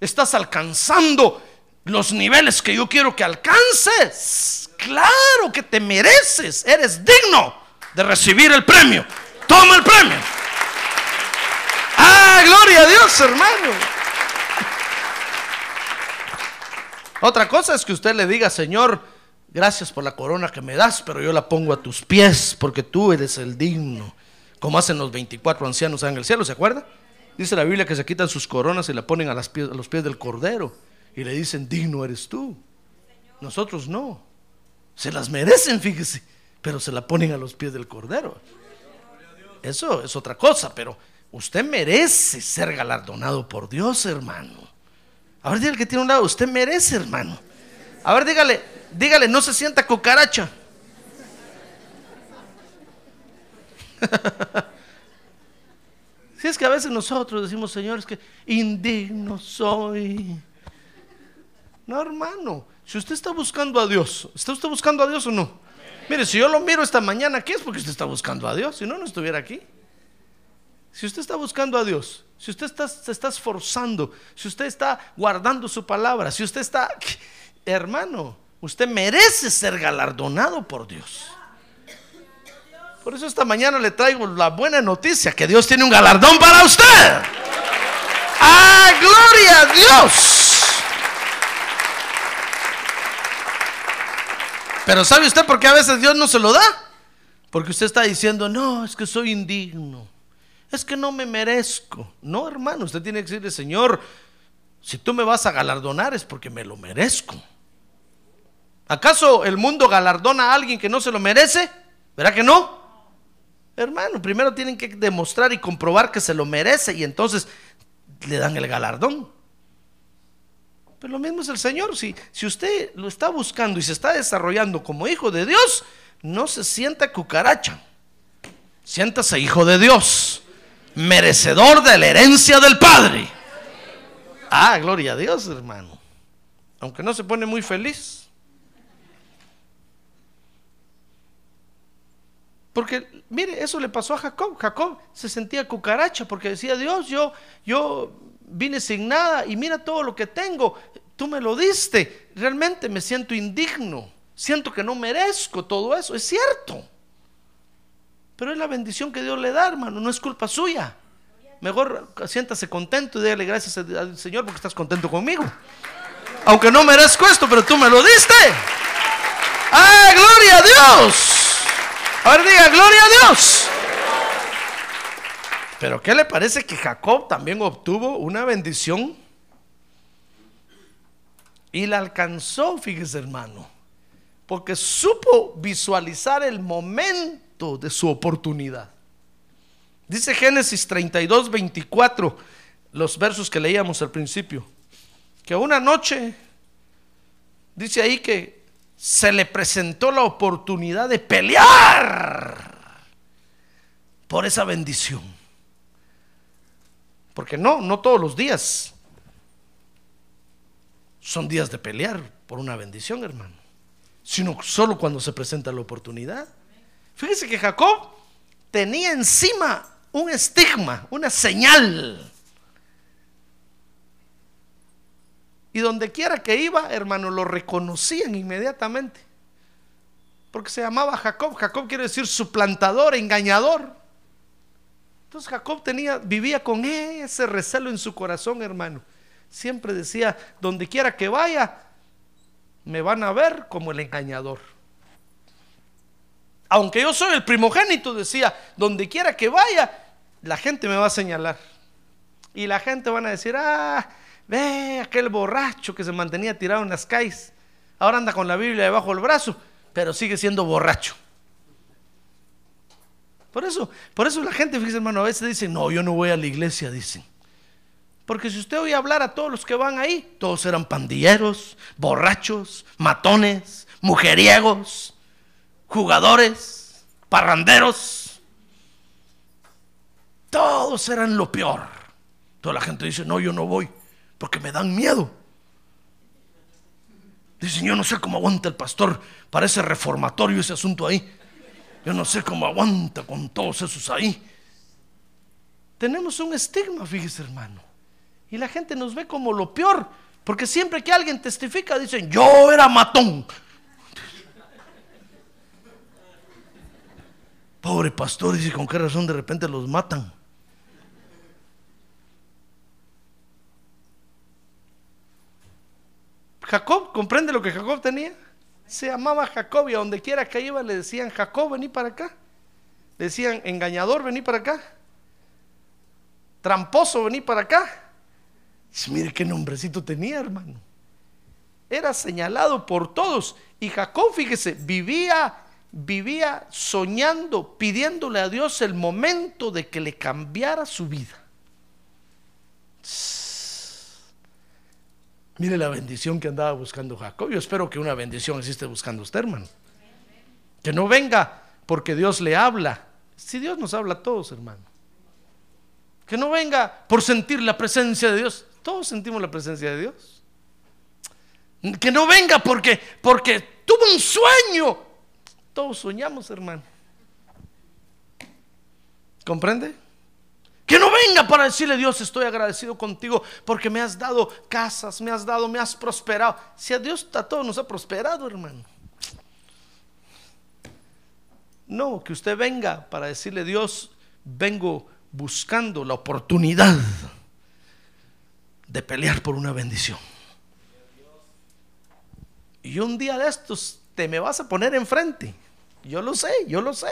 estás alcanzando los niveles que yo quiero que alcances. Claro que te mereces, eres digno de recibir el premio. Toma el premio. Ah, gloria a Dios, hermano. Otra cosa es que usted le diga, Señor, gracias por la corona que me das, pero yo la pongo a tus pies porque tú eres el digno como hacen los 24 ancianos en el cielo, ¿se acuerda? Dice la Biblia que se quitan sus coronas y la ponen a, los pies del Cordero y le dicen, digno eres tú. Nosotros no. Se las merecen, fíjese, pero se la ponen a los pies del Cordero. Eso es otra cosa, pero usted merece ser galardonado por Dios, hermano. A ver, dígale que tiene un lado, usted merece, hermano. A ver, dígale, dígale, no se sienta cucaracha. si es que a veces nosotros decimos, Señor, es que indigno soy. No, hermano, si usted está buscando a Dios, ¿está usted buscando a Dios o no? Mire, si yo lo miro esta mañana aquí es porque usted está buscando a Dios, si no, no estuviera aquí. Si usted está buscando a Dios, si usted está, se está esforzando, si usted está guardando su palabra, si usted está, hermano, usted merece ser galardonado por Dios. Por eso esta mañana le traigo la buena noticia, que Dios tiene un galardón para usted. ¡Ah, gloria a Dios! Pero ¿sabe usted por qué a veces Dios no se lo da? Porque usted está diciendo, no, es que soy indigno. Es que no me merezco. No, hermano, usted tiene que decirle, Señor, si tú me vas a galardonar es porque me lo merezco. ¿Acaso el mundo galardona a alguien que no se lo merece? ¿Verdad que no? Hermano, primero tienen que demostrar y comprobar que se lo merece y entonces le dan el galardón. Pero lo mismo es el Señor. Si, si usted lo está buscando y se está desarrollando como hijo de Dios, no se sienta cucaracha. Siéntase hijo de Dios, merecedor de la herencia del Padre. Ah, gloria a Dios, hermano. Aunque no se pone muy feliz. Porque, mire, eso le pasó a Jacob. Jacob se sentía cucaracha porque decía, Dios, yo, yo vine sin nada y mira todo lo que tengo. Tú me lo diste. Realmente me siento indigno. Siento que no merezco todo eso. Es cierto. Pero es la bendición que Dios le da, hermano. No es culpa suya. Mejor siéntase contento y déle gracias al Señor porque estás contento conmigo. Aunque no merezco esto, pero tú me lo diste. ¡Ah, gloria a Dios! Ahora diga, gloria a Dios. Pero ¿qué le parece que Jacob también obtuvo una bendición Y la alcanzó, fíjese hermano, porque supo visualizar el momento de su oportunidad. Dice Génesis 32, 24, los versos que leíamos al principio, que una noche, dice ahí que se le presentó la oportunidad de pelear por esa bendición. Porque no, no todos los días son días de pelear por una bendición, hermano, sino solo cuando se presenta la oportunidad. Fíjese que Jacob tenía encima un estigma, una señal. Y donde quiera que iba, hermano, lo reconocían inmediatamente. Porque se llamaba Jacob. Jacob quiere decir suplantador, engañador. Entonces Jacob tenía, vivía con ese recelo en su corazón, hermano. Siempre decía, donde quiera que vaya, me van a ver como el engañador. Aunque yo soy el primogénito, decía, donde quiera que vaya, la gente me va a señalar. Y la gente van a decir, ah, ve aquel borracho que se mantenía tirado en las calles. Ahora anda con la Biblia debajo del brazo, pero sigue siendo borracho. Por eso, por eso la gente, fíjese hermano, a veces dice, no, yo no voy a la iglesia, dicen. Porque si usted oye hablar a todos los que van ahí, todos eran pandilleros, borrachos, matones, mujeriegos, jugadores, parranderos. Todos eran lo peor. Toda la gente dice, no, yo no voy, porque me dan miedo. Dicen, yo no sé cómo aguanta el pastor, parece reformatorio ese asunto ahí. Yo no sé cómo aguanta con todos esos ahí. Tenemos un estigma, fíjese hermano. Y la gente nos ve como lo peor. Porque siempre que alguien testifica dicen, yo era matón. Pobre pastor, dice, ¿con qué razón de repente los matan? Jacob, ¿comprende lo que Jacob tenía? Se llamaba Jacob y a donde quiera que iba le decían, Jacob, vení para acá. Le decían, engañador, vení para acá. Tramposo, vení para acá. Mire qué nombrecito tenía, hermano. Era señalado por todos. Y Jacob, fíjese, vivía, vivía soñando, pidiéndole a Dios el momento de que le cambiara su vida. Mire la bendición que andaba buscando Jacob. Yo espero que una bendición existe buscando usted, hermano. Que no venga porque Dios le habla. Si Dios nos habla a todos, hermano. Que no venga por sentir la presencia de Dios. Todos sentimos la presencia de Dios. Que no venga porque, porque tuvo un sueño. Todos soñamos, hermano. ¿Comprende? Que no venga para decirle, Dios, estoy agradecido contigo porque me has dado casas, me has dado, me has prosperado. Si a Dios a todos nos ha prosperado, hermano. No, que usted venga para decirle, Dios, vengo buscando la oportunidad de pelear por una bendición. Y un día de estos me vas a poner enfrente. Yo lo sé, yo lo sé.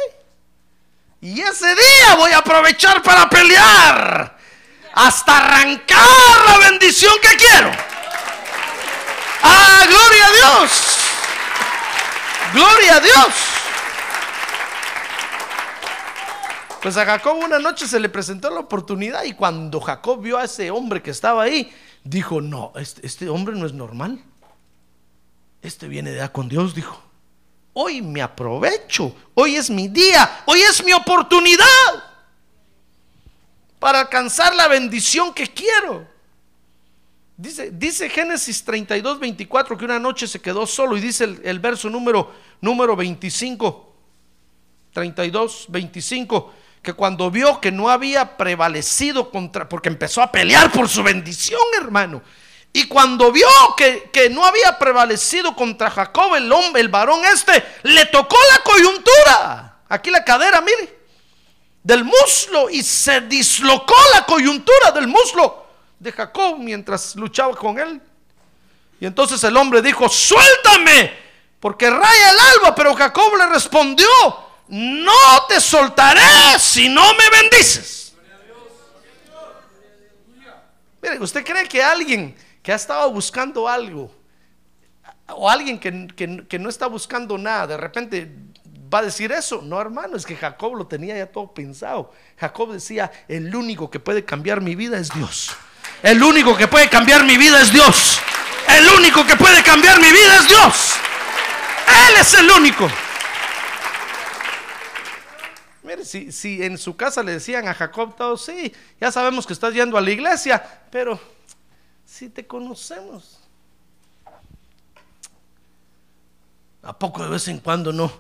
Y ese día voy a aprovechar para pelear hasta arrancar la bendición que quiero. ¡Ah, gloria a Dios! ¡Gloria a Dios! Pues a Jacob una noche se le presentó la oportunidad y cuando Jacob vio a ese hombre que estaba ahí, dijo, no, este, este hombre no es normal. Este viene de con Dios, dijo. Hoy me aprovecho, hoy es mi día, hoy es mi oportunidad para alcanzar la bendición que quiero. Dice, dice Génesis 32, 24 que una noche se quedó solo y dice el, el verso número, número 25, 32, 25 que cuando vio que no había prevalecido contra, porque empezó a pelear por su bendición, hermano. Y cuando vio que, que, no había prevalecido contra Jacob, el hombre, el varón este, le tocó la coyuntura. Aquí la cadera, mire, del muslo y se dislocó la coyuntura del muslo de Jacob mientras luchaba con él. Y entonces el hombre dijo, suéltame, porque raya el alba. Pero Jacob le respondió, no te soltaré si no me bendices. Mire, ¿usted cree que alguien que ha estado buscando algo o alguien que, que- no está buscando nada, de repente va a decir eso. No, hermano, es que Jacob lo tenía ya todo pensado. Jacob decía, el único que puede cambiar mi vida es Dios. El único que puede cambiar mi vida es Dios. El único que puede cambiar mi vida es Dios. Él es el único. Mire, si, si en su casa le decían a Jacob todo, sí, ya sabemos que estás yendo a la iglesia, pero si te conocemos, ¿a poco de vez en cuando no?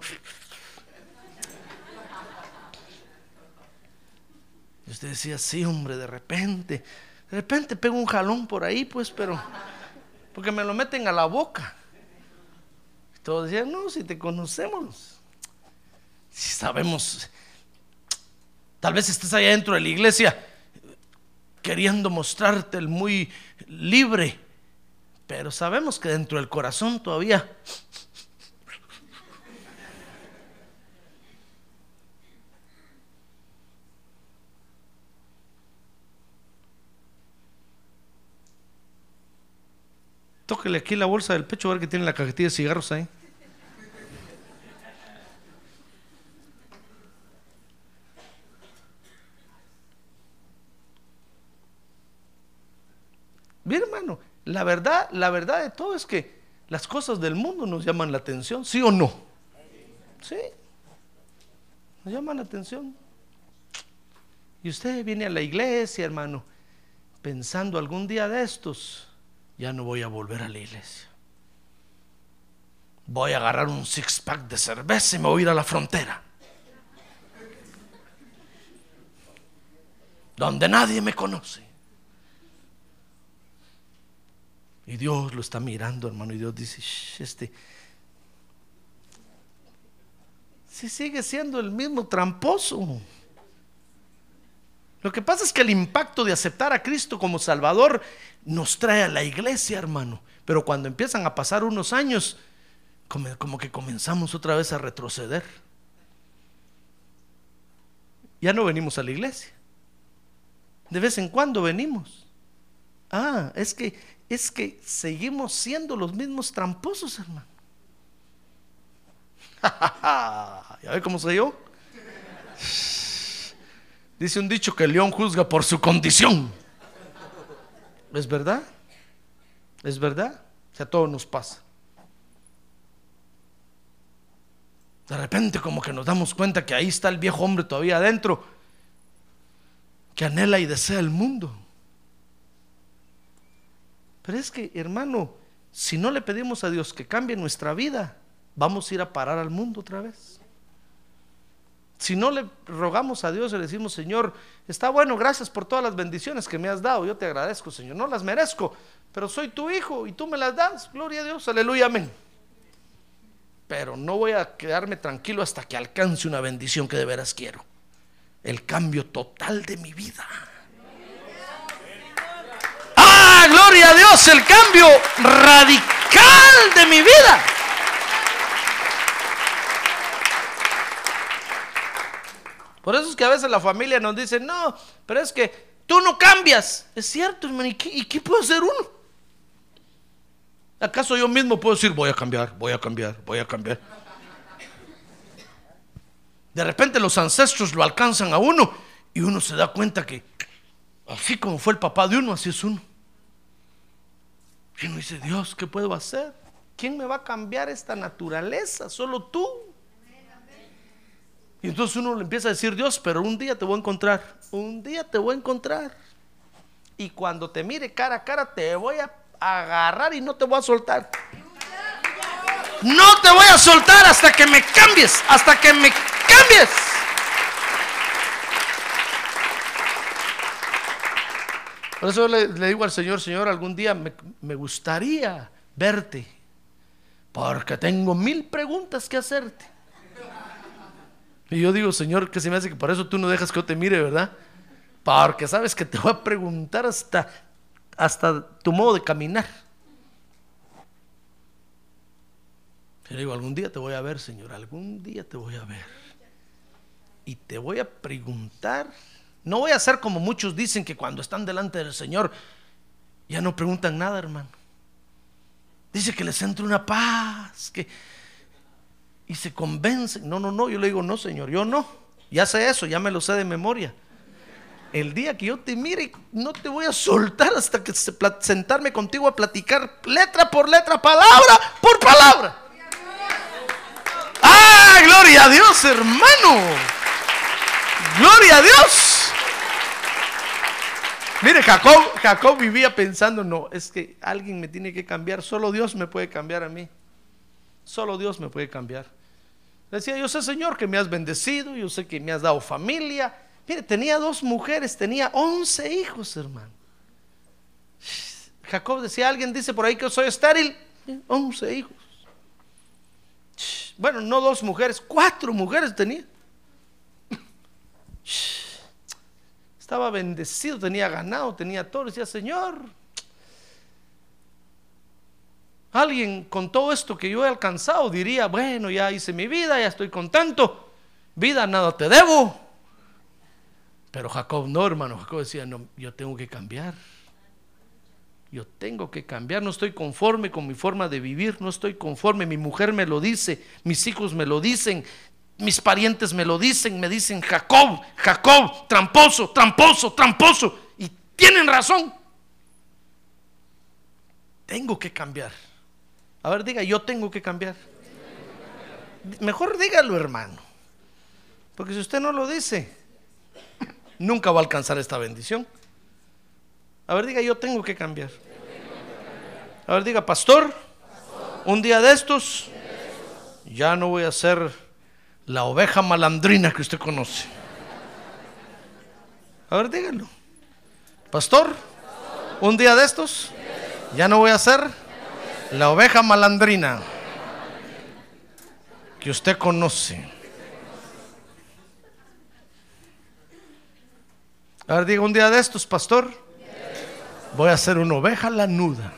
Y usted decía, sí, hombre, de repente, de repente pego un jalón por ahí, pues, pero, porque me lo meten a la boca. Todos decían, no, si te conocemos, si sabemos, tal vez estés allá dentro de la iglesia queriendo mostrarte el muy libre, pero sabemos que dentro del corazón todavía Tóquele aquí la bolsa del pecho a ver que tiene la cajetilla de cigarros ahí. Bien, hermano, la verdad, la verdad de todo es que las cosas del mundo nos llaman la atención, ¿sí o no? Sí. Nos llaman la atención. Y usted viene a la iglesia, hermano, pensando algún día de estos, ya no voy a volver a la iglesia. Voy a agarrar un six pack de cerveza y me voy a ir a la frontera. Donde nadie me conoce. Y Dios lo está mirando, hermano, y Dios dice, "Shh, este, si sigue siendo el mismo tramposo. Lo que pasa es que el impacto de aceptar a Cristo como Salvador nos trae a la iglesia, hermano. Pero cuando empiezan a pasar unos años, como, como que comenzamos otra vez a retroceder. Ya no venimos a la iglesia. De vez en cuando venimos. Ah, es que es que seguimos siendo los mismos tramposos, hermano. ¿Ya ve cómo soy yo? Dice un dicho que el león juzga por su condición. ¿Es verdad? ¿Es verdad? O sea, todo nos pasa. De repente como que nos damos cuenta que ahí está el viejo hombre todavía adentro, que anhela y desea el mundo. Pero es que, hermano, si no le pedimos a Dios que cambie nuestra vida, vamos a ir a parar al mundo otra vez. Si no le rogamos a Dios y le decimos, Señor, está bueno, gracias por todas las bendiciones que me has dado, yo te agradezco, Señor, no las merezco, pero soy tu hijo y tú me las das, gloria a Dios, aleluya, amén. Pero no voy a quedarme tranquilo hasta que alcance una bendición que de veras quiero. El cambio total de mi vida. ¡Ah, gloria a Dios! El cambio radical de mi vida. Por eso es que a veces la familia nos dice, no, pero es que tú no cambias. Es cierto, hermano, ¿y qué, y puede hacer uno? ¿Acaso yo mismo puedo decir, voy a cambiar, voy a cambiar, voy a cambiar? De repente los ancestros lo alcanzan a uno y uno se da cuenta que así como fue el papá de uno, así es uno. Y uno dice, Dios, ¿qué puedo hacer? ¿Quién me va a cambiar esta naturaleza? Solo tú. Y entonces uno le empieza a decir, Dios, pero un día te voy a encontrar, un día te voy a encontrar. Y cuando te mire cara a cara, te voy a agarrar y no te voy a soltar. No te voy a soltar hasta que me cambies, hasta que me cambies. Por eso le, le digo al Señor, Señor, algún día me, me gustaría verte, porque tengo mil preguntas que hacerte. Y yo digo, Señor, que se me hace que por eso tú no dejas que yo te mire, ¿verdad? Porque sabes que te voy a preguntar hasta, hasta tu modo de caminar. Y le digo, algún día te voy a ver, Señor, algún día te voy a ver. Y te voy a preguntar. No voy a hacer como muchos dicen que cuando están delante del Señor ya no preguntan nada, hermano. Dice que les entre una paz, que y se convencen. No, no, no, yo le digo, no, Señor, yo no. Ya sé eso, ya me lo sé de memoria. El día que yo te mire, no te voy a soltar hasta que se sentarme contigo a platicar letra por letra, palabra por palabra. ¡Ah, gloria a Dios, hermano! ¡Gloria a Dios! Mire, Jacob, Jacob vivía pensando, no, es que alguien me tiene que cambiar, solo Dios me puede cambiar a mí. Solo Dios me puede cambiar. Decía, yo sé, Señor, que me has bendecido, yo sé que me has dado familia. Mire, tenía dos mujeres, tenía once hijos, hermano. Jacob decía, alguien dice por ahí que soy estéril. Once hijos. Bueno, no dos mujeres, cuatro mujeres tenía. Estaba bendecido, tenía ganado, tenía todo. Decía, Señor, alguien con todo esto que yo he alcanzado diría, bueno, ya hice mi vida, ya estoy contento. Vida, nada te debo. Pero Jacob no, hermano. Jacob decía, no, yo tengo que cambiar. Yo tengo que cambiar, no estoy conforme con mi forma de vivir, no estoy conforme, mi mujer me lo dice, mis hijos me lo dicen, mis parientes me lo dicen, me dicen, Jacob, Jacob, tramposo, tramposo, tramposo, y tienen razón. Tengo que cambiar. A ver, diga, yo tengo que cambiar. Mejor dígalo, hermano, porque si usted no lo dice, nunca va a alcanzar esta bendición. A ver, diga, yo tengo que cambiar. A ver, diga, pastor, un día de estos, ya no voy a ser la oveja malandrina que usted conoce. A ver, dígalo. Pastor, un día de estos, ya no voy a ser la oveja malandrina que usted conoce. A ver, diga un día de estos, pastor. Voy a ser una oveja lanuda.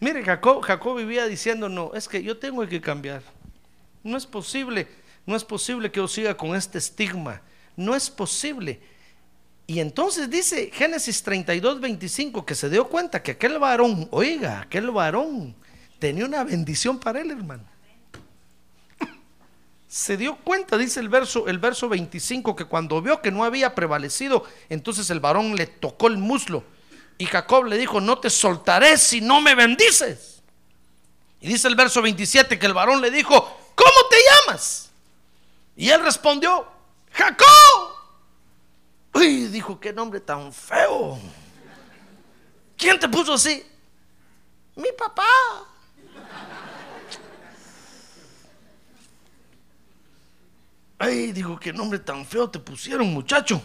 Mire, Jacob, vivía diciendo, no, es que yo tengo que cambiar. No es posible, no es posible que yo siga con este estigma. No es posible. Y entonces dice Génesis 32, 25, que se dio cuenta que aquel varón, oiga, aquel varón tenía una bendición para él, hermano se dio cuenta, dice el verso, el verso 25, que cuando vio que no había prevalecido, entonces el varón le tocó el muslo. Y Jacob le dijo, no te soltaré si no me bendices. Y dice el verso 27 que el varón le dijo, ¿cómo te llamas? Y él respondió, Jacob. Uy, dijo, qué nombre tan feo. ¿Quién te puso así? Mi papá. Ay, dijo, qué nombre tan feo te pusieron, muchacho.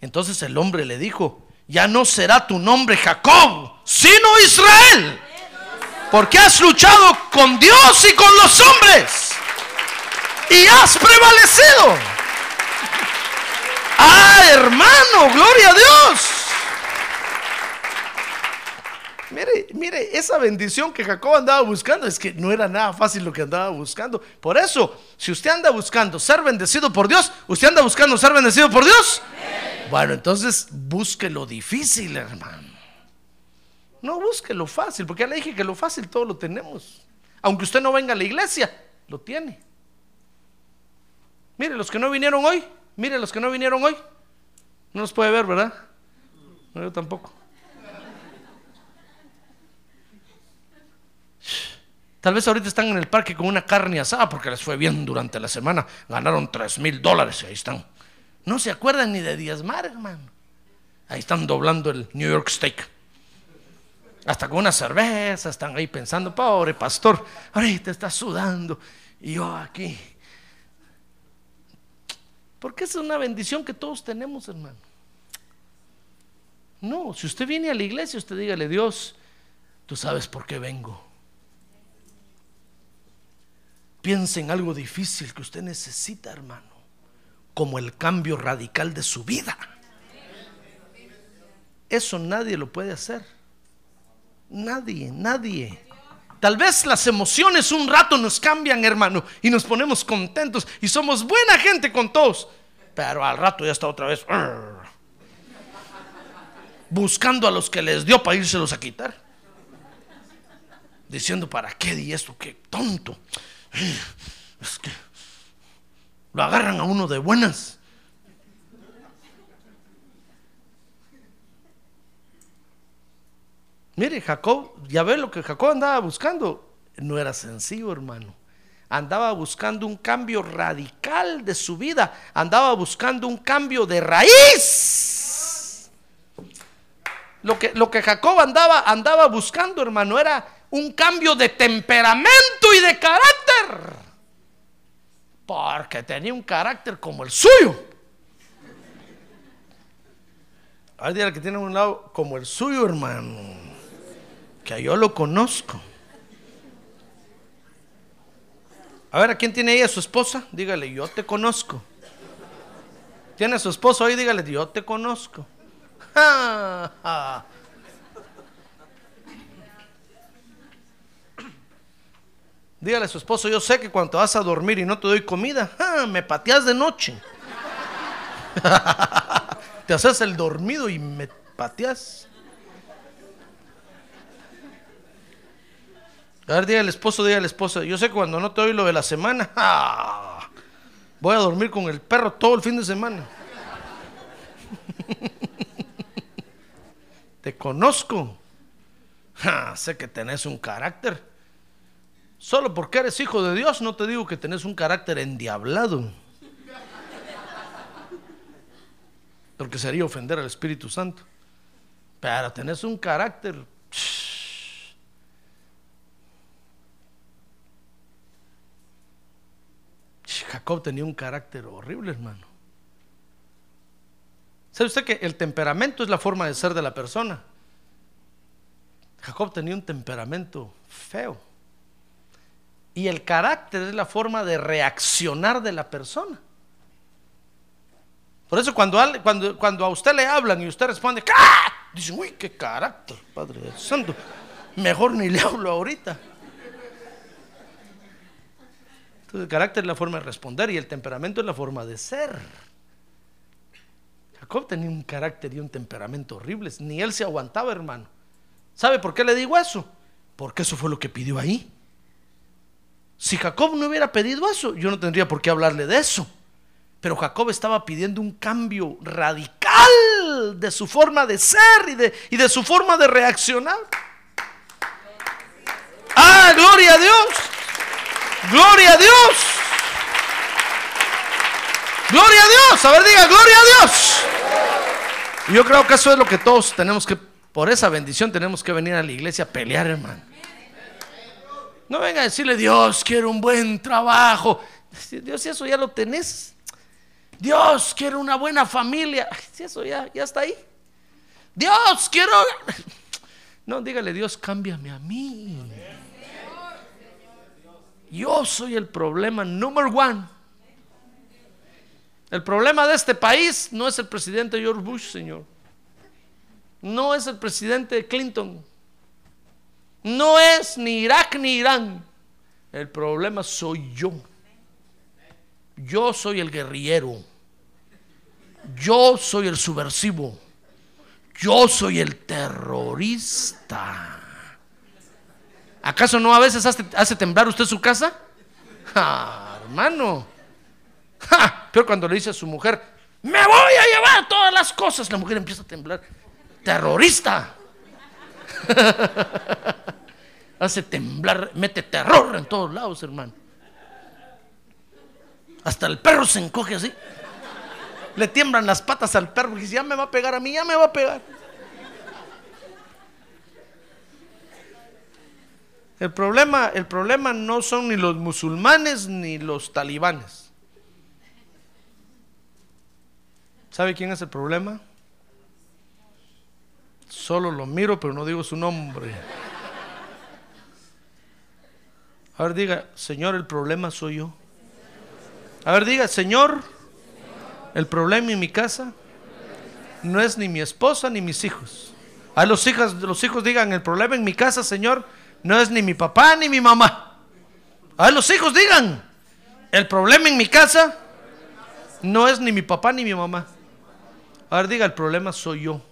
Entonces el hombre le dijo, ya no será tu nombre Jacob, sino Israel. Porque has luchado con Dios y con los hombres. Y has prevalecido. Ah, hermano, gloria a Dios. Mire, mire, esa bendición que Jacob andaba buscando es que no era nada fácil lo que andaba buscando. Por eso, si usted anda buscando ser bendecido por Dios, usted anda buscando ser bendecido por Dios. Bueno, entonces busque lo difícil, hermano. No busque lo fácil, porque ya le dije que lo fácil todo lo tenemos. Aunque usted no venga a la iglesia, lo tiene. Mire, los que no vinieron hoy, mire, los que no vinieron hoy, no los puede ver, ¿verdad? No, yo tampoco. Tal vez ahorita están en el parque con una carne asada porque les fue bien durante la semana. Ganaron 3 mil dólares y ahí están. No se acuerdan ni de diezmar, hermano. Ahí están doblando el New York Steak. Hasta con una cerveza están ahí pensando, pobre pastor, ahorita está sudando. Y yo aquí. Porque es una bendición que todos tenemos, hermano. No, si usted viene a la iglesia, usted dígale, Dios, tú sabes por qué vengo. Piensa en algo difícil que usted necesita, hermano, como el cambio radical de su vida. Eso nadie lo puede hacer. Nadie, nadie. Tal vez las emociones un rato nos cambian, hermano, y nos ponemos contentos y somos buena gente con todos. Pero al rato ya está otra vez buscando a los que les dio para írselos a quitar. Diciendo, ¿para qué di esto? Qué tonto. Es que lo agarran a uno de buenas. Mire, Jacob, ya ve lo que Jacob andaba buscando. No era sencillo, hermano. Andaba buscando un cambio radical de su vida. Andaba buscando un cambio de raíz. Lo que, lo que Jacob andaba, andaba buscando, hermano, era un cambio de temperamento y de carácter. Porque tenía un carácter como el suyo. Hay días que tiene un lado como el suyo, hermano. Que yo lo conozco. A ver, ¿a quién tiene ella? ¿Su esposa? Dígale, yo te conozco. ¿Tiene a su esposo ahí? Dígale, yo te conozco. Dígale a su esposo, yo sé que cuando vas a dormir y no te doy comida, me pateas de noche. te haces el dormido y me pateas. A ver, dígale al esposo, dígale al esposo, yo sé que cuando no te doy lo de la semana, voy a dormir con el perro todo el fin de semana. te conozco. sé que tenés un carácter. Solo porque eres hijo de Dios no te digo que tenés un carácter endiablado. Porque sería ofender al Espíritu Santo. Pero tenés un carácter... Jacob tenía un carácter horrible, hermano. ¿Sabe usted que el temperamento es la forma de ser de la persona? Jacob tenía un temperamento feo. Y el carácter es la forma de reaccionar de la persona. Por eso cuando, cuando, cuando a usted le hablan y usted responde, ¡Ah! dicen, uy, qué carácter, Padre Santo. Mejor ni le hablo ahorita. Entonces el carácter es la forma de responder y el temperamento es la forma de ser. Jacob tenía un carácter y un temperamento horribles. Ni él se aguantaba, hermano. ¿Sabe por qué le digo eso? Porque eso fue lo que pidió ahí. Si Jacob no hubiera pedido eso, yo no tendría por qué hablarle de eso. Pero Jacob estaba pidiendo un cambio radical de su forma de ser y de, su forma de reaccionar. Ah, gloria a Dios. Gloria a Dios. Gloria a Dios. A ver, diga, gloria a Dios. Yo creo que eso es lo que todos tenemos que, por esa bendición tenemos que venir a la iglesia a pelear, hermano. No venga a decirle, Dios, quiero un buen trabajo. Dios, eso ya lo tenés. Dios, quiero una buena familia. Si eso ya, ya está ahí. Dios, quiero... No, dígale, Dios, cámbiame a mí. Yo soy el problema número one. El problema de este país no es el presidente George Bush, Señor. No es el presidente Clinton. No es ni Irak ni Irán. El problema soy yo. Yo soy el guerrillero. Yo soy el subversivo. Yo soy el terrorista. ¿Acaso no a veces hace, temblar usted su casa? hermano. pero cuando le dice a su mujer, me voy a llevar todas las cosas, la mujer empieza a temblar. Terrorista. Hace temblar, mete terror en todos lados, hermano. Hasta el perro se encoge así. Le tiemblan las patas al perro y dice, ya me va a pegar a mí, ya me va a pegar. El problema, el problema no son ni los musulmanes ni los talibanes. ¿Sabe quién es el problema? Solo lo miro, pero no digo su nombre. A ver, diga, Señor, el problema soy yo. A ver, diga, Señor, el problema en mi casa no es ni mi esposa ni mis hijos. A los hijos, los hijos digan, el problema en mi casa, Señor, no es ni mi papá ni mi mamá. A los hijos digan, el problema en mi casa no es ni mi papá ni mi mamá. A ver, diga, el problema soy yo.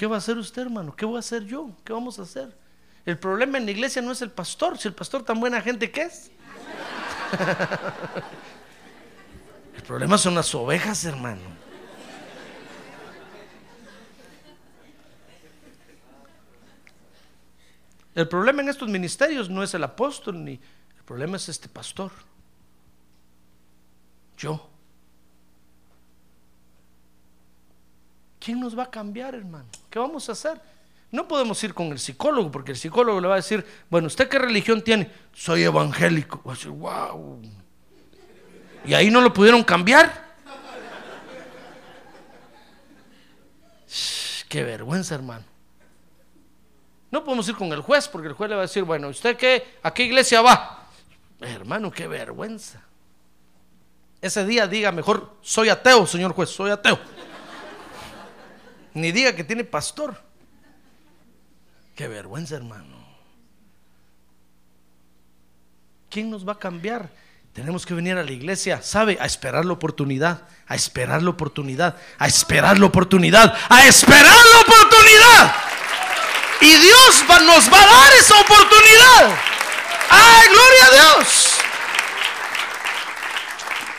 ¿Qué va a hacer usted, hermano? ¿Qué voy a hacer yo? ¿Qué vamos a hacer? El problema en la iglesia no es el pastor, si el pastor tan buena gente que es. el problema son las ovejas, hermano. El problema en estos ministerios no es el apóstol, ni el problema es este pastor. Yo. ¿Quién nos va a cambiar, hermano? ¿Qué vamos a hacer? No podemos ir con el psicólogo, porque el psicólogo le va a decir, bueno, ¿usted qué religión tiene? Soy evangélico. Va a decir, wow. Y ahí no lo pudieron cambiar. qué vergüenza, hermano. No podemos ir con el juez, porque el juez le va a decir, bueno, ¿usted qué? ¿A qué iglesia va? Hermano, qué vergüenza. Ese día diga mejor, soy ateo, señor juez, soy ateo. Ni diga que tiene pastor. Qué vergüenza, hermano. ¿Quién nos va a cambiar? Tenemos que venir a la iglesia, ¿sabe? A esperar la oportunidad, a esperar la oportunidad, a esperar la oportunidad, a esperar la oportunidad. Y Dios nos va a dar esa oportunidad. ¡Ay, gloria a Dios!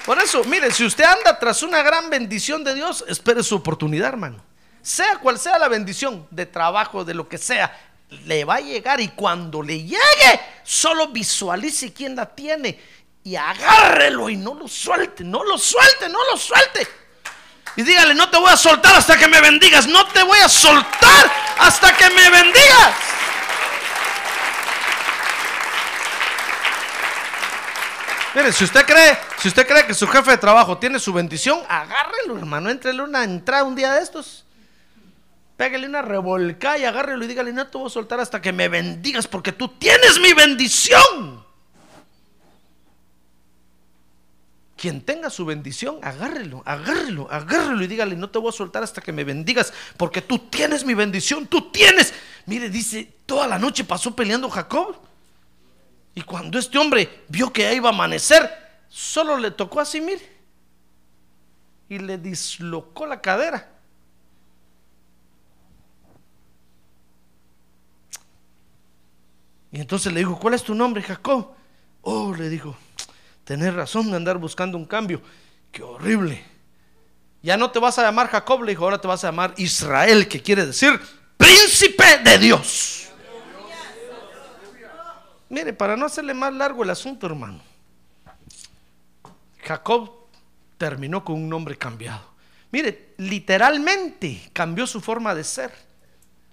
Por eso, mire, si usted anda tras una gran bendición de Dios, espere su oportunidad, hermano sea cual sea la bendición de trabajo, de lo que sea, le va a llegar y cuando le llegue, solo visualice quién la tiene y agárrelo y no lo suelte, no lo suelte, no lo suelte. Y dígale, no te voy a soltar hasta que me bendigas, no te voy a soltar hasta que me bendigas. Mire, si usted cree, si usted cree que su jefe de trabajo tiene su bendición, agárrelo, hermano, entrele una entrada un día de estos. Pégale una revolcada y agárrelo y dígale, no te voy a soltar hasta que me bendigas porque tú tienes mi bendición. Quien tenga su bendición, agárrelo, agárrelo, agárrelo y dígale, no te voy a soltar hasta que me bendigas porque tú tienes mi bendición, tú tienes. Mire, dice, toda la noche pasó peleando Jacob. Y cuando este hombre vio que ya iba a amanecer, solo le tocó así, mire, y le dislocó la cadera. Y entonces le dijo, ¿cuál es tu nombre, Jacob? Oh, le dijo, tenés razón de andar buscando un cambio. Qué horrible. Ya no te vas a llamar Jacob, le dijo, ahora te vas a llamar Israel, que quiere decir príncipe de Dios. Mire, para no hacerle más largo el asunto, hermano. Jacob terminó con un nombre cambiado. Mire, literalmente cambió su forma de ser.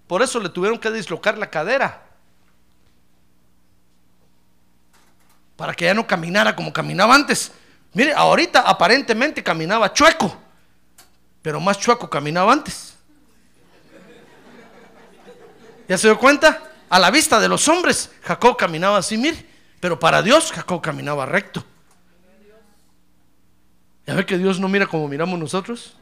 Por eso le tuvieron que dislocar la cadera. Para que ya no caminara como caminaba antes. Mire, ahorita aparentemente caminaba chueco, pero más chueco caminaba antes. ¿Ya se dio cuenta? A la vista de los hombres, Jacob caminaba así, mire, pero para Dios Jacob caminaba recto. ¿Ya ve que Dios no mira como miramos nosotros?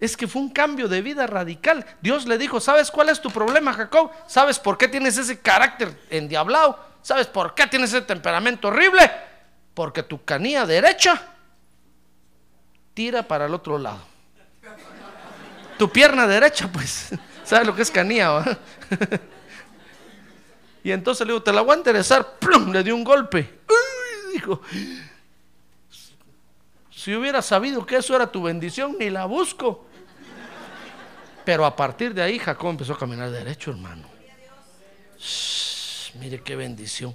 Es que fue un cambio de vida radical. Dios le dijo, ¿sabes cuál es tu problema, Jacob? ¿Sabes por qué tienes ese carácter endiablado? ¿Sabes por qué tienes ese temperamento horrible? Porque tu canilla derecha tira para el otro lado. Tu pierna derecha, pues, ¿sabes lo que es canilla? y entonces le digo, te la voy a interesar. ¡Plum! Le dio un golpe. Dijo, si hubiera sabido que eso era tu bendición, ni la busco. Pero a partir de ahí Jacob empezó a caminar derecho, hermano. Mire qué bendición.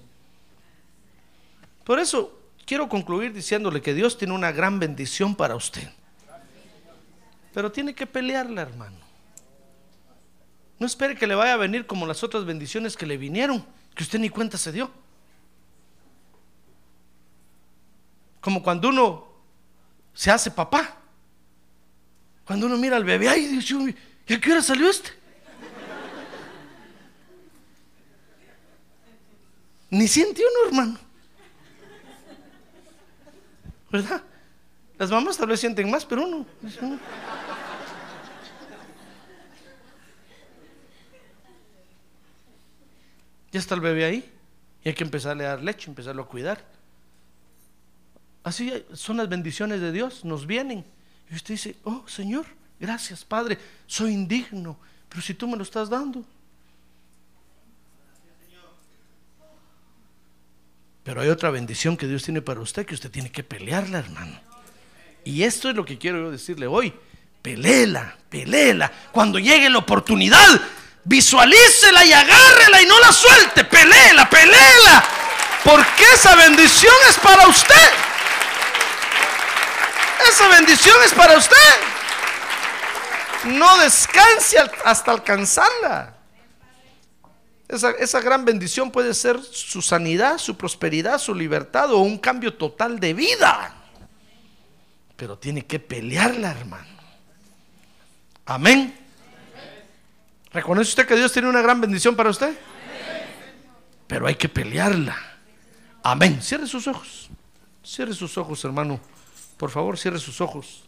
Por eso quiero concluir diciéndole que Dios tiene una gran bendición para usted. Pero tiene que pelearla, hermano. No espere que le vaya a venir como las otras bendiciones que le vinieron, que usted ni cuenta se dio. Como cuando uno se hace papá. Cuando uno mira al bebé, ay, Dios ¿y a qué hora salió este? Ni siente uno, hermano. ¿Verdad? Las mamás tal vez sienten más, pero uno. Ya está el bebé ahí. Y hay que empezarle a dar leche, empezarlo a cuidar. Así son las bendiciones de Dios, nos vienen. Y usted dice, oh Señor, gracias Padre, soy indigno, pero si tú me lo estás dando, Pero hay otra bendición que Dios tiene para usted que usted tiene que pelearla, hermano. Y esto es lo que quiero yo decirle hoy. Pelela, pelela. Cuando llegue la oportunidad, visualícela y agárrela y no la suelte. Pelela, pelela. Porque esa bendición es para usted. Esa bendición es para usted. No descanse hasta alcanzarla. Esa, esa, gran bendición puede ser su sanidad, su prosperidad, su libertad o un cambio total de vida. Pero tiene que pelearla, hermano. Amén. ¿Reconoce usted que Dios tiene una gran bendición para usted? Pero hay que pelearla. Amén. Cierre sus ojos. Cierre sus ojos, hermano. Por favor, cierre sus ojos.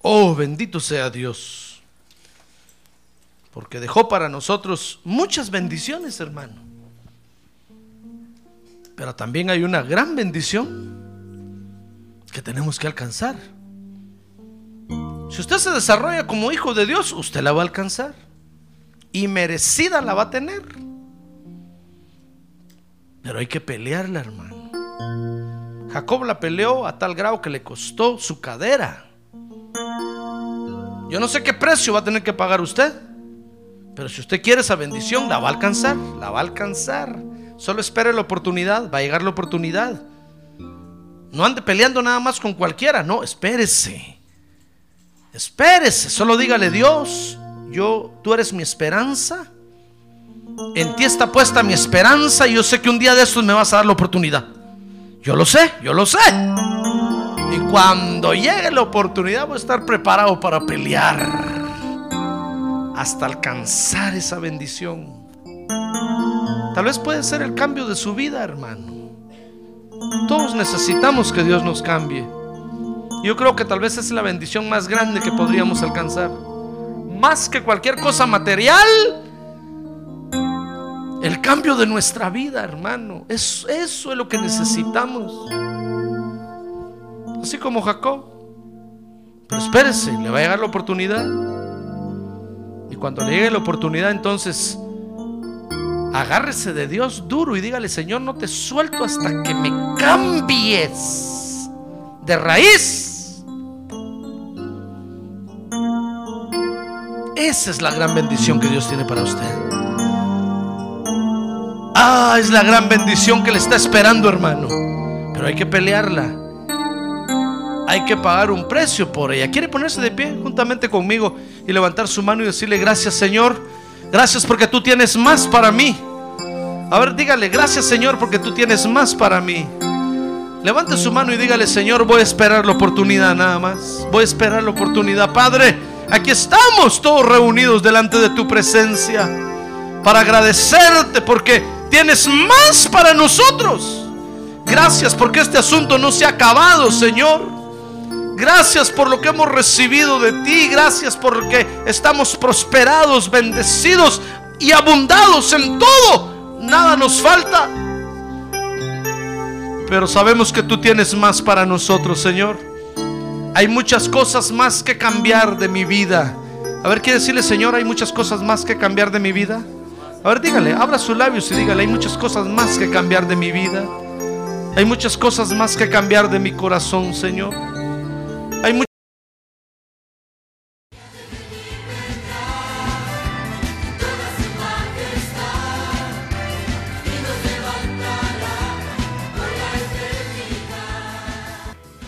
Oh, bendito sea Dios. Porque dejó para nosotros muchas bendiciones, hermano. Pero también hay una gran bendición que tenemos que alcanzar. Si usted se desarrolla como hijo de Dios, usted la va a alcanzar. Y merecida la va a tener. Pero hay que pelearla, hermano. Jacob la peleó a tal grado que le costó su cadera. Yo no sé qué precio va a tener que pagar usted. Pero si usted quiere esa bendición, la va a alcanzar. La va a alcanzar. Solo espere la oportunidad. Va a llegar la oportunidad. No ande peleando nada más con cualquiera. No, espérese. Espérese. Solo dígale, Dios, yo, tú eres mi esperanza. En ti está puesta mi esperanza y yo sé que un día de estos me vas a dar la oportunidad. Yo lo sé, yo lo sé. Y cuando llegue la oportunidad voy a estar preparado para pelear hasta alcanzar esa bendición. Tal vez puede ser el cambio de su vida, hermano. Todos necesitamos que Dios nos cambie. Yo creo que tal vez es la bendición más grande que podríamos alcanzar. Más que cualquier cosa material, el cambio de nuestra vida, hermano. Eso, eso es lo que necesitamos. Así como Jacob. Pero espérese, le va a llegar la oportunidad. Y cuando le llegue la oportunidad, entonces agárrese de Dios duro y dígale, Señor, no te suelto hasta que me cambies de raíz. Esa es la gran bendición que Dios tiene para usted. Ah, es la gran bendición que le está esperando, hermano. Pero hay que pelearla. Hay que pagar un precio por ella. ¿Quiere ponerse de pie juntamente conmigo y levantar su mano y decirle gracias, Señor? Gracias porque tú tienes más para mí. A ver, dígale, gracias, Señor, porque tú tienes más para mí. Levante su mano y dígale, Señor, voy a esperar la oportunidad nada más. Voy a esperar la oportunidad. Padre, aquí estamos todos reunidos delante de tu presencia para agradecerte porque tienes más para nosotros. Gracias porque este asunto no se ha acabado, Señor. Gracias por lo que hemos recibido de ti. Gracias porque estamos prosperados, bendecidos y abundados en todo. Nada nos falta. Pero sabemos que tú tienes más para nosotros, Señor. Hay muchas cosas más que cambiar de mi vida. A ver, quiere decirle, Señor, hay muchas cosas más que cambiar de mi vida. A ver, dígale, abra sus labios y dígale, hay muchas cosas más que cambiar de mi vida. Hay muchas cosas más que cambiar de mi corazón, Señor.